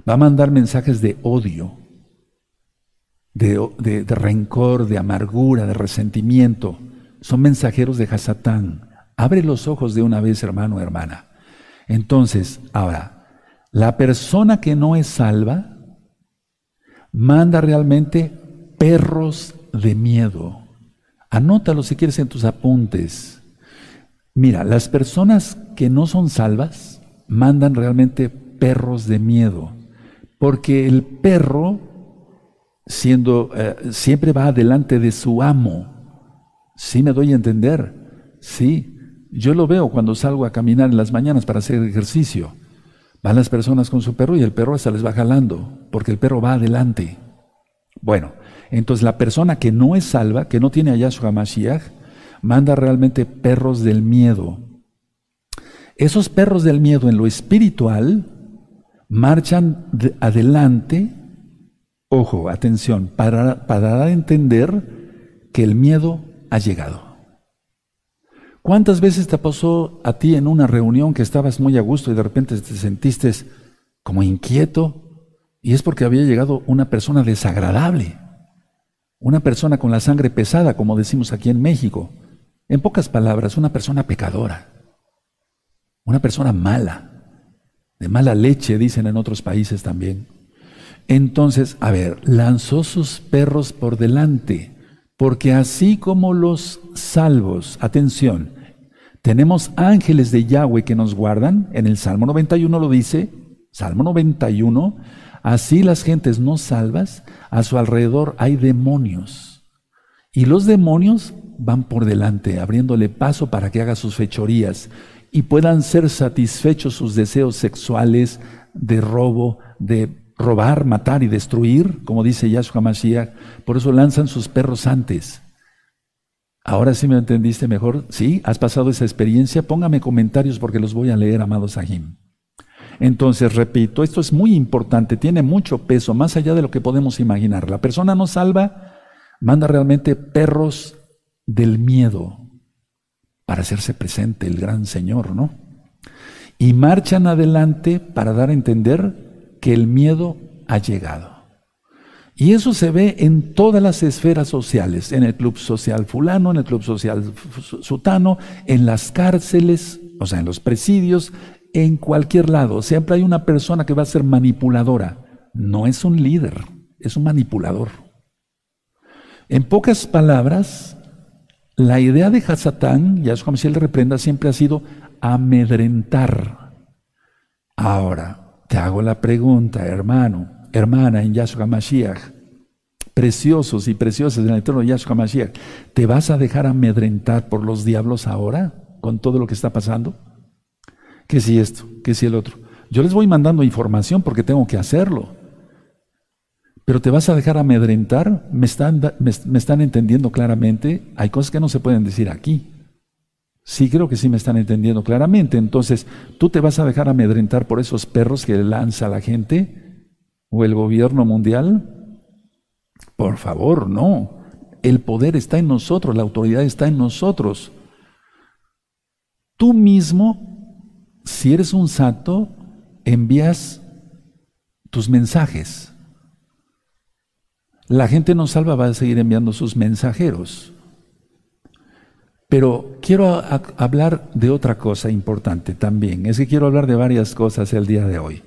Va a mandar mensajes de odio, de, rencor, de amargura, de resentimiento. Son mensajeros de Hasatán. Abre los ojos de una vez, hermano, hermana. Entonces, ahora, la persona que no es salva manda realmente perros de miedo. Anótalo si quieres en tus apuntes. Mira, las personas que no son salvas mandan realmente perros de miedo, porque el perro siendo eh, siempre va adelante de su amo. Sí me doy a entender. Sí, yo lo veo cuando salgo a caminar en las mañanas para hacer ejercicio. Van las personas con su perro y el perro hasta les va jalando, porque el perro va adelante. Bueno, entonces la persona que no es salva, que no tiene a Yahshua Mashiach, manda realmente perros del miedo. Esos perros del miedo en lo espiritual marchan adelante, ojo, atención, para, para dar a entender que el miedo ha llegado. ¿Cuántas veces te pasó a ti en una reunión que estabas muy a gusto y de repente te sentiste como inquieto? Y es porque había llegado una persona desagradable, una persona con la sangre pesada, como decimos aquí en México, en pocas palabras, una persona pecadora, una persona mala, de mala leche, dicen en otros países también. Entonces, a ver, lanzó sus perros por delante, porque así como los salvos, atención, tenemos ángeles de Yahweh que nos guardan, en el Salmo 91 lo dice, Salmo 91, así las gentes no salvas, a su alrededor hay demonios. Y los demonios van por delante, abriéndole paso para que haga sus fechorías y puedan ser satisfechos sus deseos sexuales de robo, de robar, matar y destruir, como dice Yahshua Mashiach. Por eso lanzan sus perros antes. Ahora sí me entendiste mejor. Sí, has pasado esa experiencia. Póngame comentarios porque los voy a leer, amados Sahim. Entonces, repito, esto es muy importante, tiene mucho peso, más allá de lo que podemos imaginar. La persona no salva, manda realmente perros del miedo para hacerse presente el gran Señor, ¿no? Y marchan adelante para dar a entender que el miedo ha llegado. Y eso se ve en todas las esferas sociales, en el club social fulano, en el club social sutano, en las cárceles, o sea, en los presidios, en cualquier lado. Siempre hay una persona que va a ser manipuladora. No es un líder, es un manipulador. En pocas palabras, la idea de Hasatán, Yahshua Mashiach le reprenda, siempre ha sido amedrentar. Ahora, te hago la pregunta, hermano, hermana, en Yahshua Mashiach, preciosos y preciosas en el eterno Yahshua Mashiach, ¿te vas a dejar amedrentar por los diablos ahora, con todo lo que está pasando? Que si esto, que si el otro. Yo les voy mandando información porque tengo que hacerlo. Pero te vas a dejar amedrentar, me están, me, están entendiendo claramente, hay cosas que no se pueden decir aquí. Sí, creo que sí me están entendiendo claramente. Entonces, ¿tú te vas a dejar amedrentar por esos perros que lanza la gente? ¿O el gobierno mundial? Por favor, no. El poder está en nosotros, la autoridad está en nosotros. Tú mismo, si eres un santo, envías tus mensajes. La gente no salva va a seguir enviando sus mensajeros. Pero quiero hablar de otra cosa importante también. Es que quiero hablar de varias cosas el día de hoy.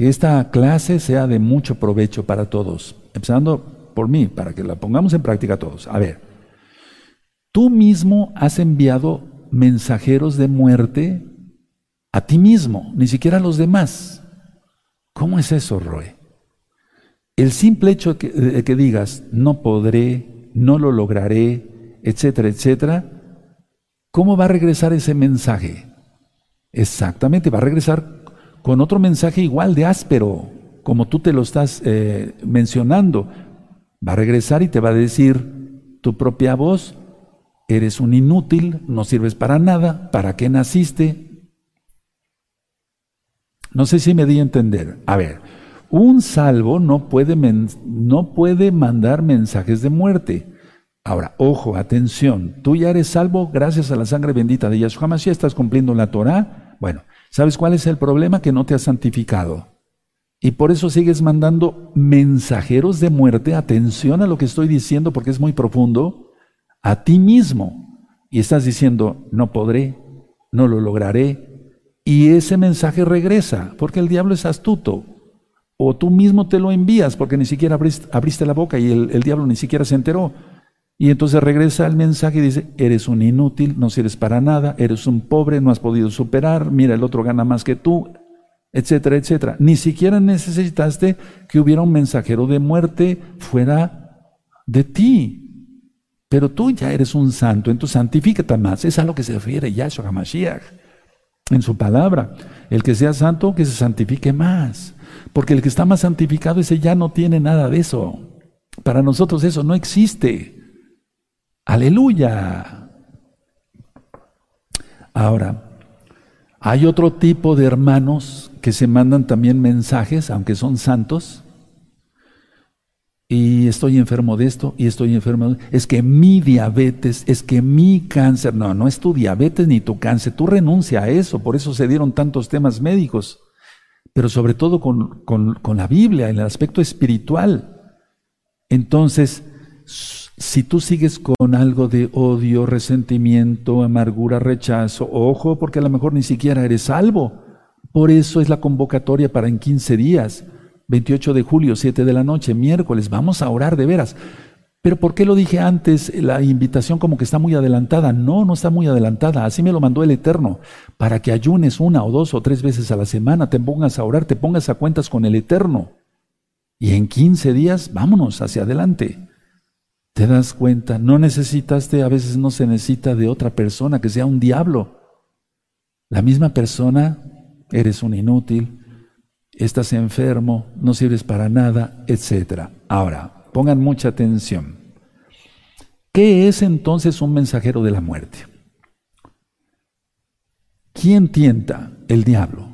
Que esta clase sea de mucho provecho para todos. Empezando por mí, para que la pongamos en práctica todos. A ver, tú mismo has enviado mensajeros de muerte a ti mismo, ni siquiera a los demás. ¿Cómo es eso, Roy? El simple hecho de que, digas, no podré, no lo lograré, etcétera, etcétera, ¿cómo va a regresar ese mensaje? Exactamente, va a regresar con otro mensaje igual de áspero, como tú te lo estás eh, mencionando. Va a regresar y te va a decir tu propia voz, eres un inútil, no sirves para nada, ¿para qué naciste? No sé si me di a entender. A ver, un salvo no puede, no puede mandar mensajes de muerte. Ahora, ojo, atención, tú ya eres salvo gracias a la sangre bendita de Yahshua Mashiach, estás cumpliendo la Torah. Bueno, ¿sabes cuál es el problema? Que no te has santificado. Y por eso sigues mandando mensajeros de muerte, atención a lo que estoy diciendo porque es muy profundo, a ti mismo. Y estás diciendo, no podré, no lo lograré. Y ese mensaje regresa, porque el diablo es astuto o tú mismo te lo envías porque ni siquiera abriste, la boca y el, diablo ni siquiera se enteró. Y entonces regresa el mensaje y dice, eres un inútil, no sirves para nada, eres un pobre, no has podido superar, mira, el otro gana más que tú, etcétera, etcétera. Ni siquiera necesitaste que hubiera un mensajero de muerte fuera de ti. Pero tú ya eres un santo, entonces santifícate más. Es a lo que se refiere Yahshua HaMashiach en su palabra. El que sea santo, que se santifique más. Porque el que está más santificado, ese ya no tiene nada de eso. Para nosotros eso no existe. Aleluya. Ahora, hay otro tipo de hermanos que se mandan también mensajes, aunque son santos, y estoy enfermo de esto, y estoy enfermo de Es que mi diabetes, es que mi cáncer, no, no es tu diabetes ni tu cáncer, tú renuncia a eso, por eso se dieron tantos temas médicos. Pero sobre todo con, con, la Biblia, en el aspecto espiritual. Entonces, si tú sigues con algo de odio, resentimiento, amargura, rechazo, ojo, porque a lo mejor ni siquiera eres salvo. Por eso es la convocatoria para en 15 días. 28 de julio, 7 de la noche, miércoles, vamos a orar de veras. Pero ¿por qué lo dije antes? La invitación como que está muy adelantada. No, no está muy adelantada. Así me lo mandó el Eterno. Para que ayunes una o dos o tres veces a la semana, te pongas a orar, te pongas a cuentas con el Eterno. Y en 15 días, vámonos hacia adelante. ¿Te das cuenta? No necesitaste, a veces no se necesita de otra persona que sea un diablo. La misma persona, eres un inútil, estás enfermo, no sirves para nada, etc. Ahora, pongan mucha atención. ¿Qué es entonces un mensajero de la muerte? ¿Quién tienta? El diablo.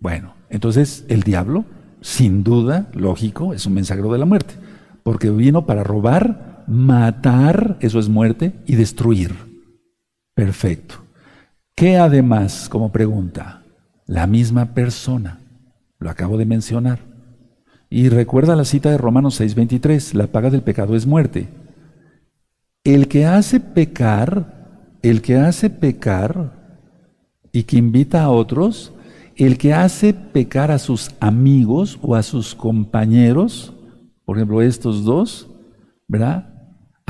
Bueno, entonces el diablo, sin duda, lógico, es un mensajero de la muerte, porque vino para robar, matar, eso es muerte, y destruir. Perfecto. ¿Qué además, como pregunta? La misma persona. Lo acabo de mencionar. Y recuerda la cita de Romanos 6:23, la paga del pecado es muerte. El que hace pecar, el que hace pecar y que invita a otros, el que hace pecar a sus amigos o a sus compañeros, por ejemplo estos dos, ¿verdad?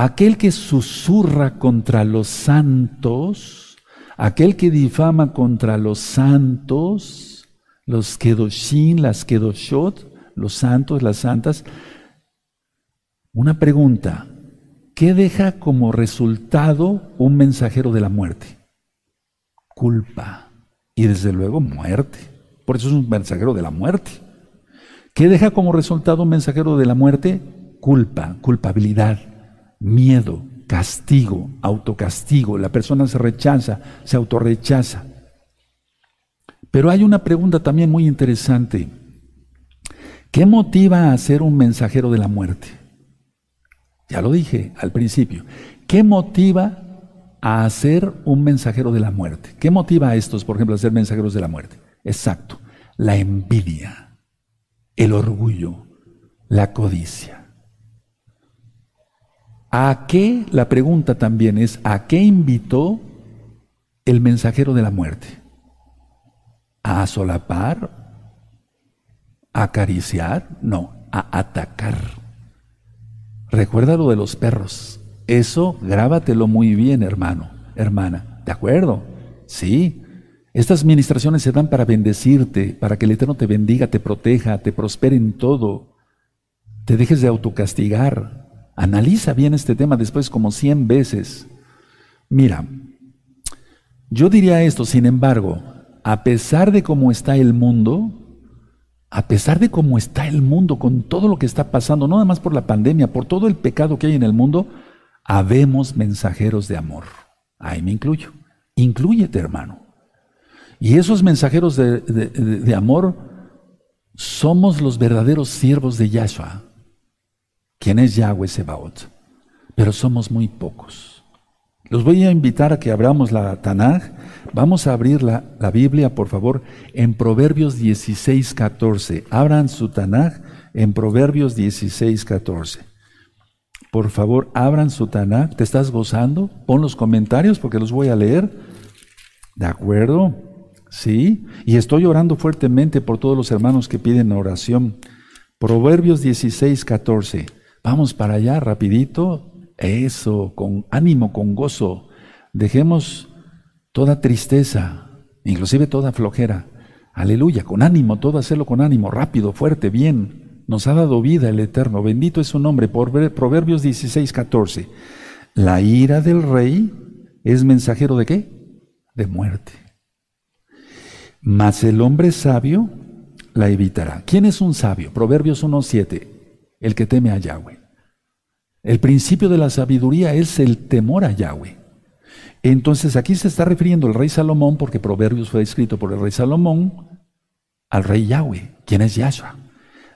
Aquel que susurra contra los santos, aquel que difama contra los santos, los Kedoshin, las Kedoshot, los santos, las santas. Una pregunta, ¿qué deja como resultado un mensajero de la muerte? Culpa y desde luego muerte. Por eso es un mensajero de la muerte. ¿Qué deja como resultado un mensajero de la muerte? Culpa, culpabilidad, miedo, castigo, autocastigo. La persona se rechaza, se autorrechaza. Pero hay una pregunta también muy interesante. ¿Qué motiva a ser un mensajero de la muerte? Ya lo dije al principio. ¿Qué motiva a ser un mensajero de la muerte? ¿Qué motiva a estos, por ejemplo, a ser mensajeros de la muerte? Exacto. La envidia, el orgullo, la codicia. ¿A qué? La pregunta también es, ¿a qué invitó el mensajero de la muerte? a solapar, a acariciar, no, a atacar. Recuerda lo de los perros. Eso grábatelo muy bien, hermano, hermana. ¿De acuerdo? Sí. Estas ministraciones se dan para bendecirte, para que el Eterno te bendiga, te proteja, te prospere en todo. Te dejes de autocastigar. Analiza bien este tema después como cien veces. Mira, yo diría esto, sin embargo, a pesar de cómo está el mundo, a pesar de cómo está el mundo con todo lo que está pasando, no nada más por la pandemia, por todo el pecado que hay en el mundo, habemos mensajeros de amor. Ahí me incluyo. Incluyete, hermano. Y esos mensajeros de, amor somos los verdaderos siervos de Yahshua, quien es Yahweh Sebaot. Pero somos muy pocos. Los voy a invitar a que abramos la Tanaj. Vamos a abrir la, Biblia, por favor, en Proverbios 16, 14. Abran su Tanaj en Proverbios 16, 14. Por favor, abran su Tanaj. ¿Te estás gozando? Pon los comentarios porque los voy a leer. ¿De acuerdo? Sí. Y estoy orando fuertemente por todos los hermanos que piden oración. Proverbios 16, 14. Vamos para allá, rapidito. Eso, con ánimo, con gozo. Dejemos toda tristeza, inclusive toda flojera. Aleluya, con ánimo, todo hacerlo con ánimo, rápido, fuerte, bien. Nos ha dado vida el Eterno. Bendito es su nombre. Proverbios 16, 14. La ira del rey es mensajero de qué? De muerte. Mas el hombre sabio la evitará. ¿Quién es un sabio? Proverbios 1.7. El que teme a Yahweh. El principio de la sabiduría es el temor a Yahweh. Entonces aquí se está refiriendo el rey Salomón, porque Proverbios fue escrito por el rey Salomón, al rey Yahweh, quien es Yahshua.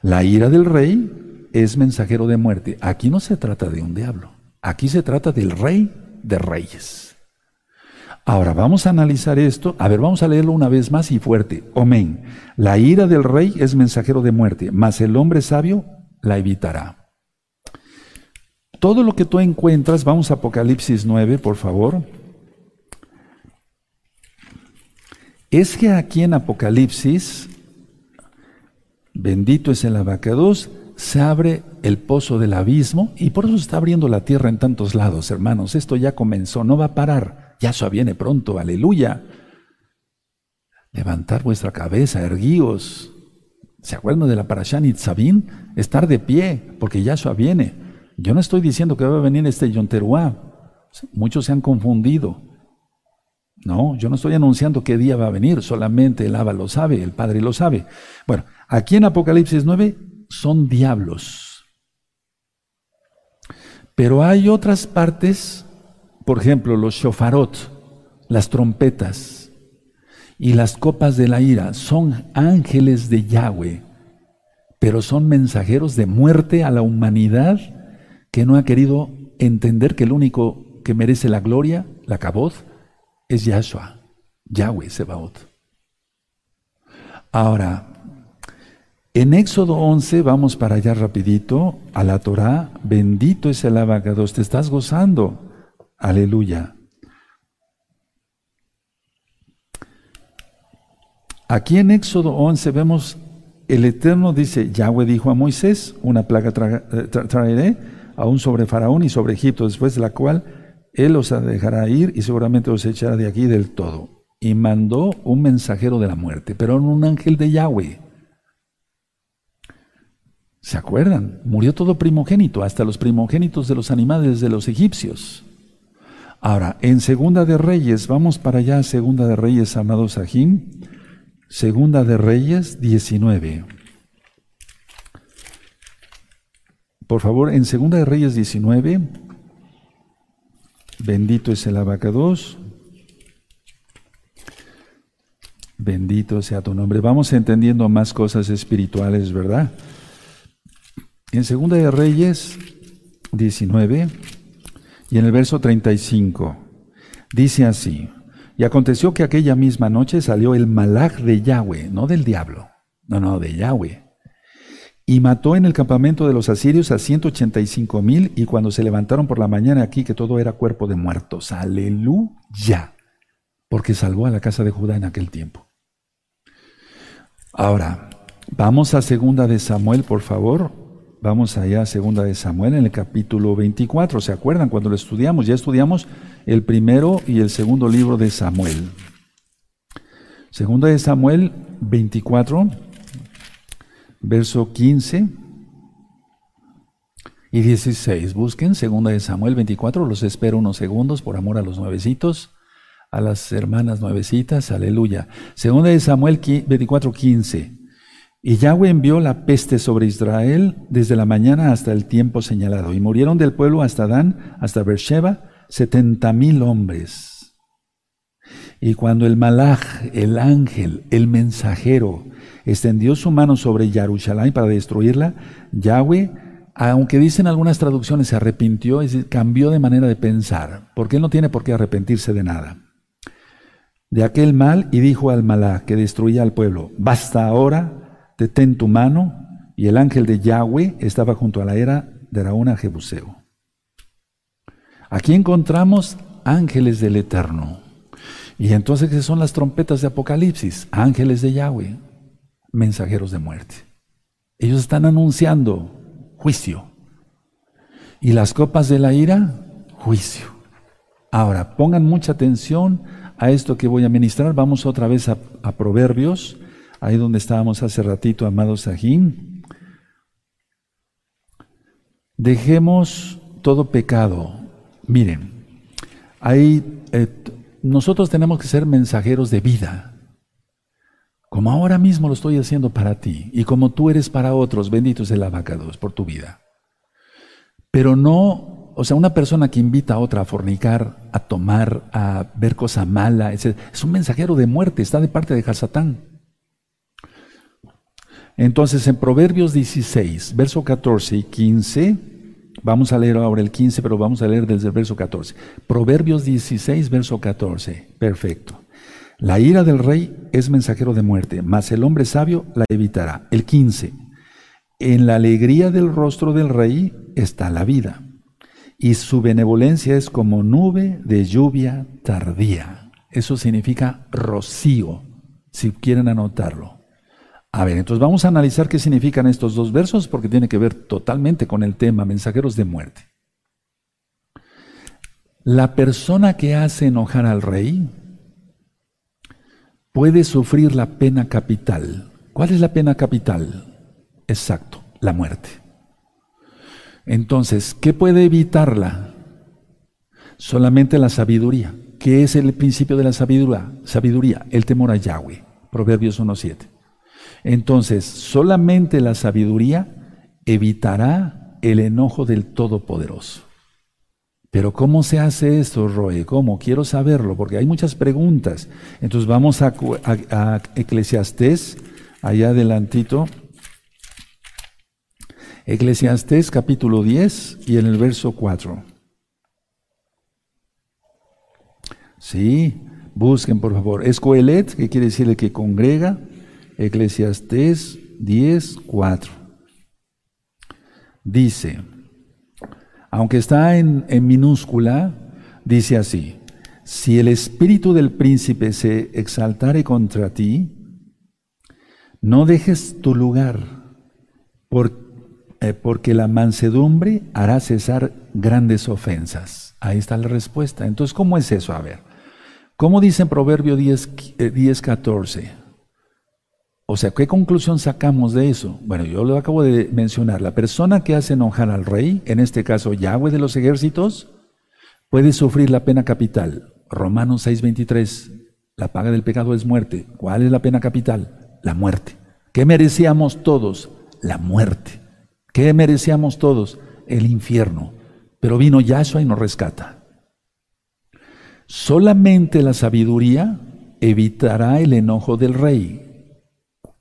La ira del rey es mensajero de muerte. Aquí no se trata de un diablo, aquí se trata del rey de reyes. Ahora vamos a analizar esto. A ver, vamos a leerlo una vez más y fuerte. Amén. La ira del rey es mensajero de muerte, mas el hombre sabio la evitará. Todo lo que tú encuentras, vamos a Apocalipsis 9, por favor. Es que aquí en Apocalipsis bendito es el abacados, se abre el pozo del abismo y por eso está abriendo la tierra en tantos lados, hermanos. Esto ya comenzó, no va a parar. Yahshua viene pronto, aleluya. Levantar vuestra cabeza, erguíos. ¿Se acuerdan de la Parashan Sabín? Estar de pie, porque Yahshua viene. Yo no estoy diciendo que va a venir este Yonteruá. Muchos se han confundido. No, yo no estoy anunciando qué día va a venir, solamente el Abba lo sabe, el Padre lo sabe. Bueno, aquí en Apocalipsis 9 son diablos. Pero hay otras partes, por ejemplo, los shofarot, las trompetas y las copas de la ira, son ángeles de Yahweh, pero son mensajeros de muerte a la humanidad que no ha querido entender que el único que merece la gloria, la caboz, es Yahshua, Yahweh Sebaot. Ahora, en Éxodo 11, vamos para allá rapidito, a la Torah, bendito es el abacados, te estás gozando, aleluya. Aquí en Éxodo 11 vemos, el Eterno dice, Yahweh dijo a Moisés, una plaga eh, traeré aún sobre Faraón y sobre Egipto, después de la cual él os dejará ir y seguramente os echará de aquí del todo. Y mandó un mensajero de la muerte, pero un ángel de Yahweh. ¿Se acuerdan? Murió todo primogénito, hasta los primogénitos de los animales de los egipcios. Ahora, en Segunda de Reyes, vamos para allá, Segunda de Reyes, amados Sahim. Segunda de Reyes 19. Por favor, en Segunda de Reyes 19, Bendito es el abacados. Bendito sea tu nombre. Vamos entendiendo más cosas espirituales, ¿verdad? En Segunda de Reyes 19 y en el verso 35 dice así: Y aconteció que aquella misma noche salió el malach de Yahweh, no del diablo, no, no, de Yahweh y mató en el campamento de los asirios a 185 mil y cuando se levantaron por la mañana aquí que todo era cuerpo de muertos. Aleluya. Porque salvó a la casa de Judá en aquel tiempo. Ahora, vamos a segunda de Samuel, por favor. Vamos allá a segunda de Samuel en el capítulo 24. ¿Se acuerdan cuando lo estudiamos? Ya estudiamos el primero y el segundo libro de Samuel. Segunda de Samuel 24 verso 15 y 16. Busquen segunda de Samuel 24, los espero unos segundos por amor a los nuevecitos, a las hermanas nuevecitas, aleluya. Segunda de Samuel 24, 15. Y Yahweh envió la peste sobre Israel desde la mañana hasta el tiempo señalado, y murieron del pueblo hasta Dan, hasta Beersheba, setenta mil hombres. Y cuando el malach, el ángel, el mensajero, extendió su mano sobre Yarushalayim para destruirla, Yahweh, aunque dicen algunas traducciones, se arrepintió, y cambió de manera de pensar, porque él no tiene por qué arrepentirse de nada. De aquel mal, y dijo al malá que destruía al pueblo, basta ahora, detén tu mano, y el ángel de Yahweh estaba junto a la era de Raúna Jebuseo. Aquí encontramos ángeles del Eterno. Y entonces, ¿qué son las trompetas de Apocalipsis? Ángeles de Yahweh mensajeros de muerte. Ellos están anunciando juicio. Y las copas de la ira, juicio. Ahora, pongan mucha atención a esto que voy a ministrar. Vamos otra vez a, Proverbios, ahí donde estábamos hace ratito, amados Sahim. Dejemos todo pecado. Miren, eh, nosotros tenemos que ser mensajeros de vida como ahora mismo lo estoy haciendo para ti y como tú eres para otros, bendito es el abacados por tu vida. Pero no, o sea, una persona que invita a otra a fornicar, a tomar, a ver cosa mala, es, es un mensajero de muerte, está de parte de Hasatán. Entonces, en Proverbios 16, verso 14 y 15, vamos a leer ahora el 15, pero vamos a leer desde el verso 14. Proverbios 16, verso 14. Perfecto. La ira del rey es mensajero de muerte, mas el hombre sabio la evitará. El 15. En la alegría del rostro del rey está la vida, y su benevolencia es como nube de lluvia tardía. Eso significa rocío, si quieren anotarlo. A ver, entonces vamos a analizar qué significan estos dos versos porque tiene que ver totalmente con el tema mensajeros de muerte. La persona que hace enojar al rey puede sufrir la pena capital. ¿Cuál es la pena capital? Exacto, la muerte. Entonces, ¿qué puede evitarla? Solamente la sabiduría. ¿Qué es el principio de la sabiduría? Sabiduría, el temor a Yahweh. Proverbios 1.7. Entonces, solamente la sabiduría evitará el enojo del Todopoderoso. Pero ¿cómo se hace esto, Roe? ¿Cómo? Quiero saberlo, porque hay muchas preguntas. Entonces vamos a, a, Eclesiastés, allá adelantito. Eclesiastés capítulo 10 y en el verso 4. Sí, busquen por favor. Es Coelet, que quiere decir el que congrega. Eclesiastés 10, 4. Dice, aunque está en, minúscula, dice así, si el espíritu del príncipe se exaltare contra ti, no dejes tu lugar, eh, porque la mansedumbre hará cesar grandes ofensas. Ahí está la respuesta. Entonces, ¿cómo es eso? A ver, ¿cómo dice en Proverbio 10, 10 14? O sea, ¿qué conclusión sacamos de eso? Bueno, yo lo acabo de mencionar. La persona que hace enojar al rey, en este caso Yahweh de los ejércitos, puede sufrir la pena capital. Romanos 6:23, la paga del pecado es muerte. ¿Cuál es la pena capital? La muerte. ¿Qué merecíamos todos? La muerte. ¿Qué merecíamos todos? El infierno. Pero vino Yahshua y nos rescata. Solamente la sabiduría evitará el enojo del rey.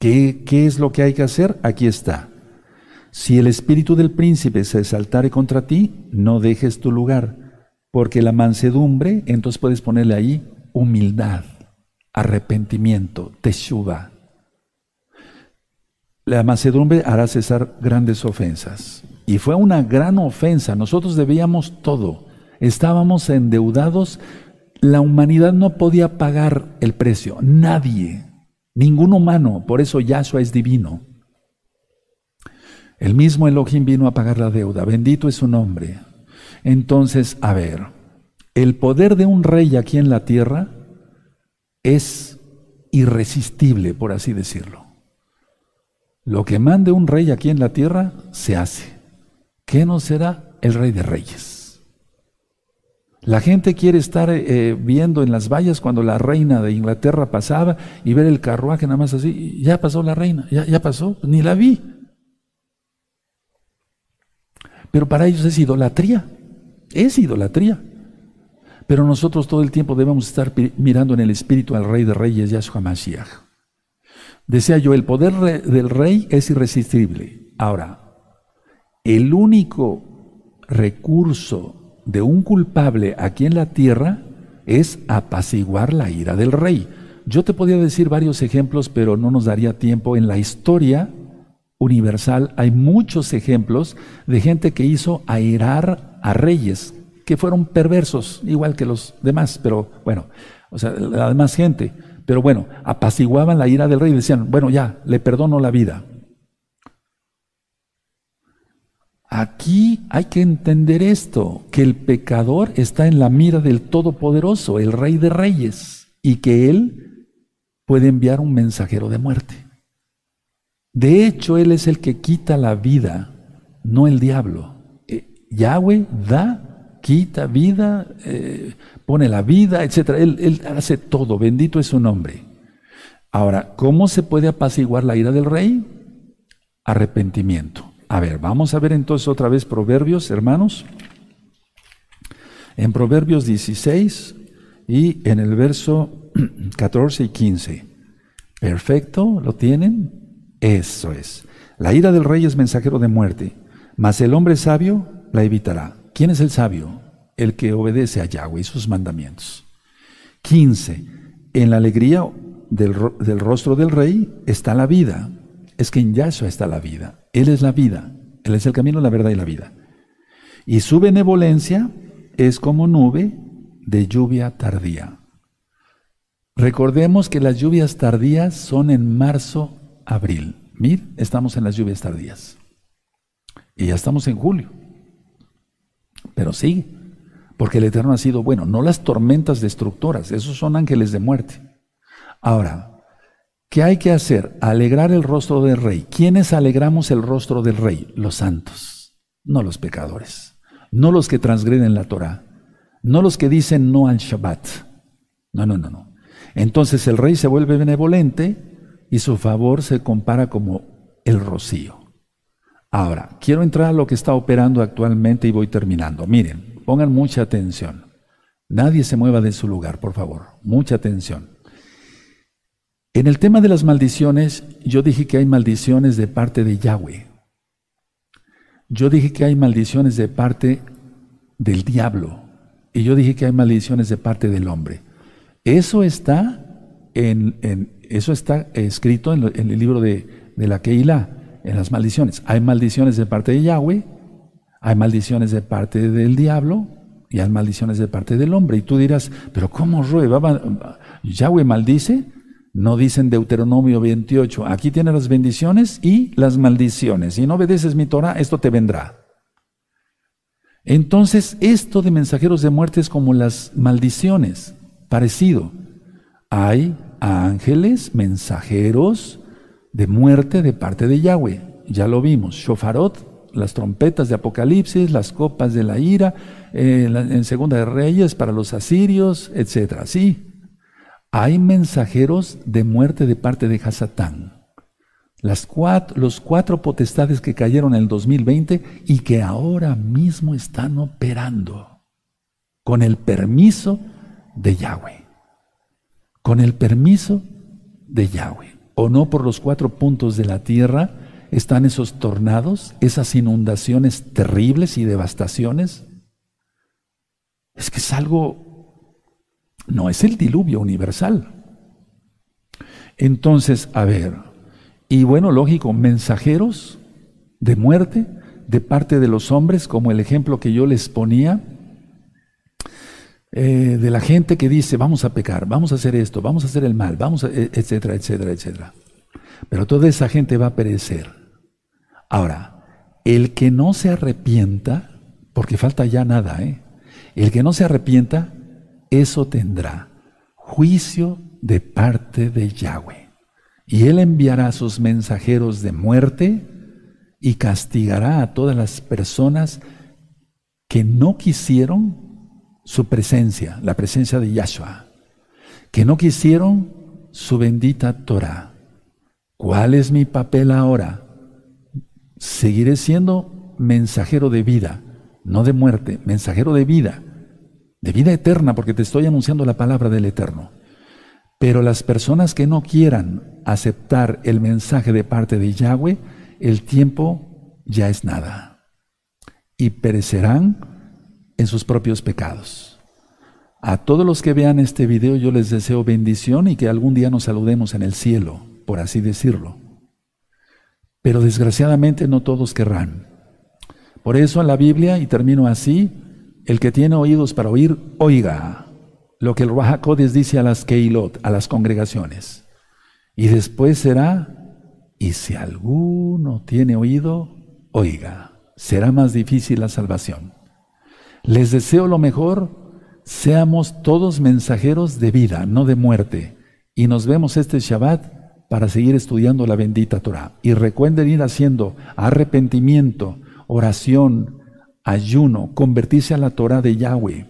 ¿Qué, es lo que hay que hacer? Aquí está. Si el espíritu del príncipe se exaltare contra ti, no dejes tu lugar, porque la mansedumbre, entonces puedes ponerle ahí humildad, arrepentimiento, teshuva. La mansedumbre hará cesar grandes ofensas. Y fue una gran ofensa. Nosotros debíamos todo. Estábamos endeudados. La humanidad no podía pagar el precio. Nadie. Ningún humano, por eso Yahshua es divino. El mismo Elohim vino a pagar la deuda, bendito es su nombre. Entonces, a ver, el poder de un rey aquí en la tierra es irresistible, por así decirlo. Lo que mande un rey aquí en la tierra, se hace. ¿Qué no será el rey de reyes? La gente quiere estar eh, viendo en las vallas cuando la reina de Inglaterra pasaba y ver el carruaje nada más así. Ya pasó la reina, ya, ya pasó, ni la vi. Pero para ellos es idolatría, es idolatría. Pero nosotros todo el tiempo debemos estar mirando en el espíritu al Rey de Reyes, Yahshua Mashiach. Decía yo, el poder del Rey es irresistible. Ahora, el único recurso de un culpable aquí en la tierra es apaciguar la ira del rey. Yo te podía decir varios ejemplos, pero no nos daría tiempo. En la historia universal hay muchos ejemplos de gente que hizo airar a reyes, que fueron perversos, igual que los demás, pero bueno, o sea, la demás gente. Pero bueno, apaciguaban la ira del rey y decían, bueno, ya, le perdono la vida. Aquí hay que entender esto, que el pecador está en la mira del Todopoderoso, el Rey de Reyes, y que Él puede enviar un mensajero de muerte. De hecho, Él es el que quita la vida, no el diablo. Eh, Yahweh da, quita vida, eh, pone la vida, etc. Él, él hace todo, bendito es su nombre. Ahora, ¿cómo se puede apaciguar la ira del rey? Arrepentimiento. A ver, vamos a ver entonces otra vez Proverbios, hermanos. En Proverbios 16 y en el verso 14 y 15. Perfecto, ¿lo tienen? Eso es. La ira del rey es mensajero de muerte, mas el hombre sabio la evitará. ¿Quién es el sabio? El que obedece a Yahweh y sus mandamientos. 15. En la alegría del, rostro del rey está la vida. Es que en Yahshua está la vida. Él es la vida, Él es el camino, la verdad y la vida. Y su benevolencia es como nube de lluvia tardía. Recordemos que las lluvias tardías son en marzo abril. Mir, estamos en las lluvias tardías. Y ya estamos en julio. Pero sigue. Porque el Eterno ha sido bueno. No las tormentas destructoras. Esos son ángeles de muerte. Ahora, ¿qué hay que hacer? Alegrar el rostro del rey. ¿Quiénes alegramos el rostro del rey? Los santos, no los pecadores. No los que transgreden la Torah. No los que dicen no al Shabbat. No, no, no, no. Entonces el rey se vuelve benevolente y su favor se compara como el rocío. Ahora, quiero entrar a lo que está operando actualmente y voy terminando. Miren, pongan mucha atención. Nadie se mueva de su lugar, por favor. Mucha atención. En el tema de las maldiciones, yo dije que hay maldiciones de parte de Yahweh. Yo dije que hay maldiciones de parte del diablo. Y yo dije que hay maldiciones de parte del hombre. Eso está en, eso está escrito en, el libro de, la Keilah, en las maldiciones. Hay maldiciones de parte de Yahweh, hay maldiciones de parte del diablo y hay maldiciones de parte del hombre. Y tú dirás, pero ¿cómo Rue? ¿Yahweh maldice? No dicen Deuteronomio 28, aquí tienes las bendiciones y las maldiciones. Si no obedeces mi Torah, esto te vendrá. Entonces, esto de mensajeros de muerte es como las maldiciones, parecido. Hay ángeles, mensajeros de muerte de parte de Yahweh. Ya lo vimos, shofarot, las trompetas de Apocalipsis, las copas de la ira, eh, en Segunda de Reyes para los asirios, etc. Sí, hay mensajeros de muerte de parte de Hasatán. Las cuatro, los cuatro potestades que cayeron en el 2020 y que ahora mismo están operando con el permiso de Yahweh con el permiso de Yahweh. ¿O no por los cuatro puntos de la tierra están esos tornados, esas inundaciones terribles y devastaciones? Es que es algo, no es el diluvio universal. Entonces, a ver, y bueno, lógico, mensajeros de muerte de parte de los hombres, como el ejemplo que yo les ponía, eh, de la gente que dice, vamos a pecar, vamos a hacer esto, vamos a hacer el mal, vamos a, e, etcétera, etcétera, etcétera. Pero toda esa gente va a perecer. Ahora, el que no se arrepienta, porque falta ya nada, ¿eh? El que no se arrepienta, eso tendrá juicio de parte de Yahweh. Y él enviará sus mensajeros de muerte y castigará a todas las personas que no quisieron su presencia, la presencia de Yahshua, que no quisieron su bendita Torah. ¿Cuál es mi papel ahora? Seguiré siendo mensajero de vida, no de muerte, mensajero de vida, de vida eterna, porque te estoy anunciando la palabra del Eterno. Pero las personas que no quieran aceptar el mensaje de parte de Yahweh, el tiempo ya es nada. Y perecerán en sus propios pecados. A todos los que vean este video yo les deseo bendición y que algún día nos saludemos en el cielo, por así decirlo. Pero desgraciadamente no todos querrán. Por eso en la Biblia, y termino así, el que tiene oídos para oír, oiga lo que el Rahakodes dice a las Keilot, a las congregaciones. Y después será, y si alguno tiene oído, oiga. Será más difícil la salvación. Les deseo lo mejor, seamos todos mensajeros de vida, no de muerte. Y nos vemos este Shabbat para seguir estudiando la bendita Torah. Y recuerden ir haciendo arrepentimiento, oración, ayuno, convertirse a la Torah de Yahweh,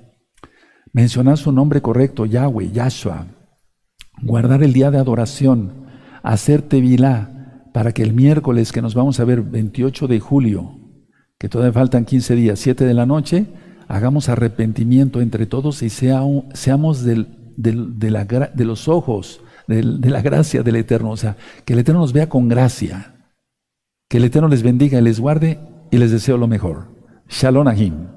mencionar su nombre correcto, Yahweh, Yahshua, guardar el día de adoración, hacer tevilá para que el miércoles que nos vamos a ver 28 de julio, que todavía faltan 15 días, 7 de la noche, hagamos arrepentimiento entre todos y seamos de, los ojos de, la gracia del Eterno. O sea, que el Eterno nos vea con gracia. Que el Eterno les bendiga y les guarde y les deseo lo mejor. Shalom Ahim.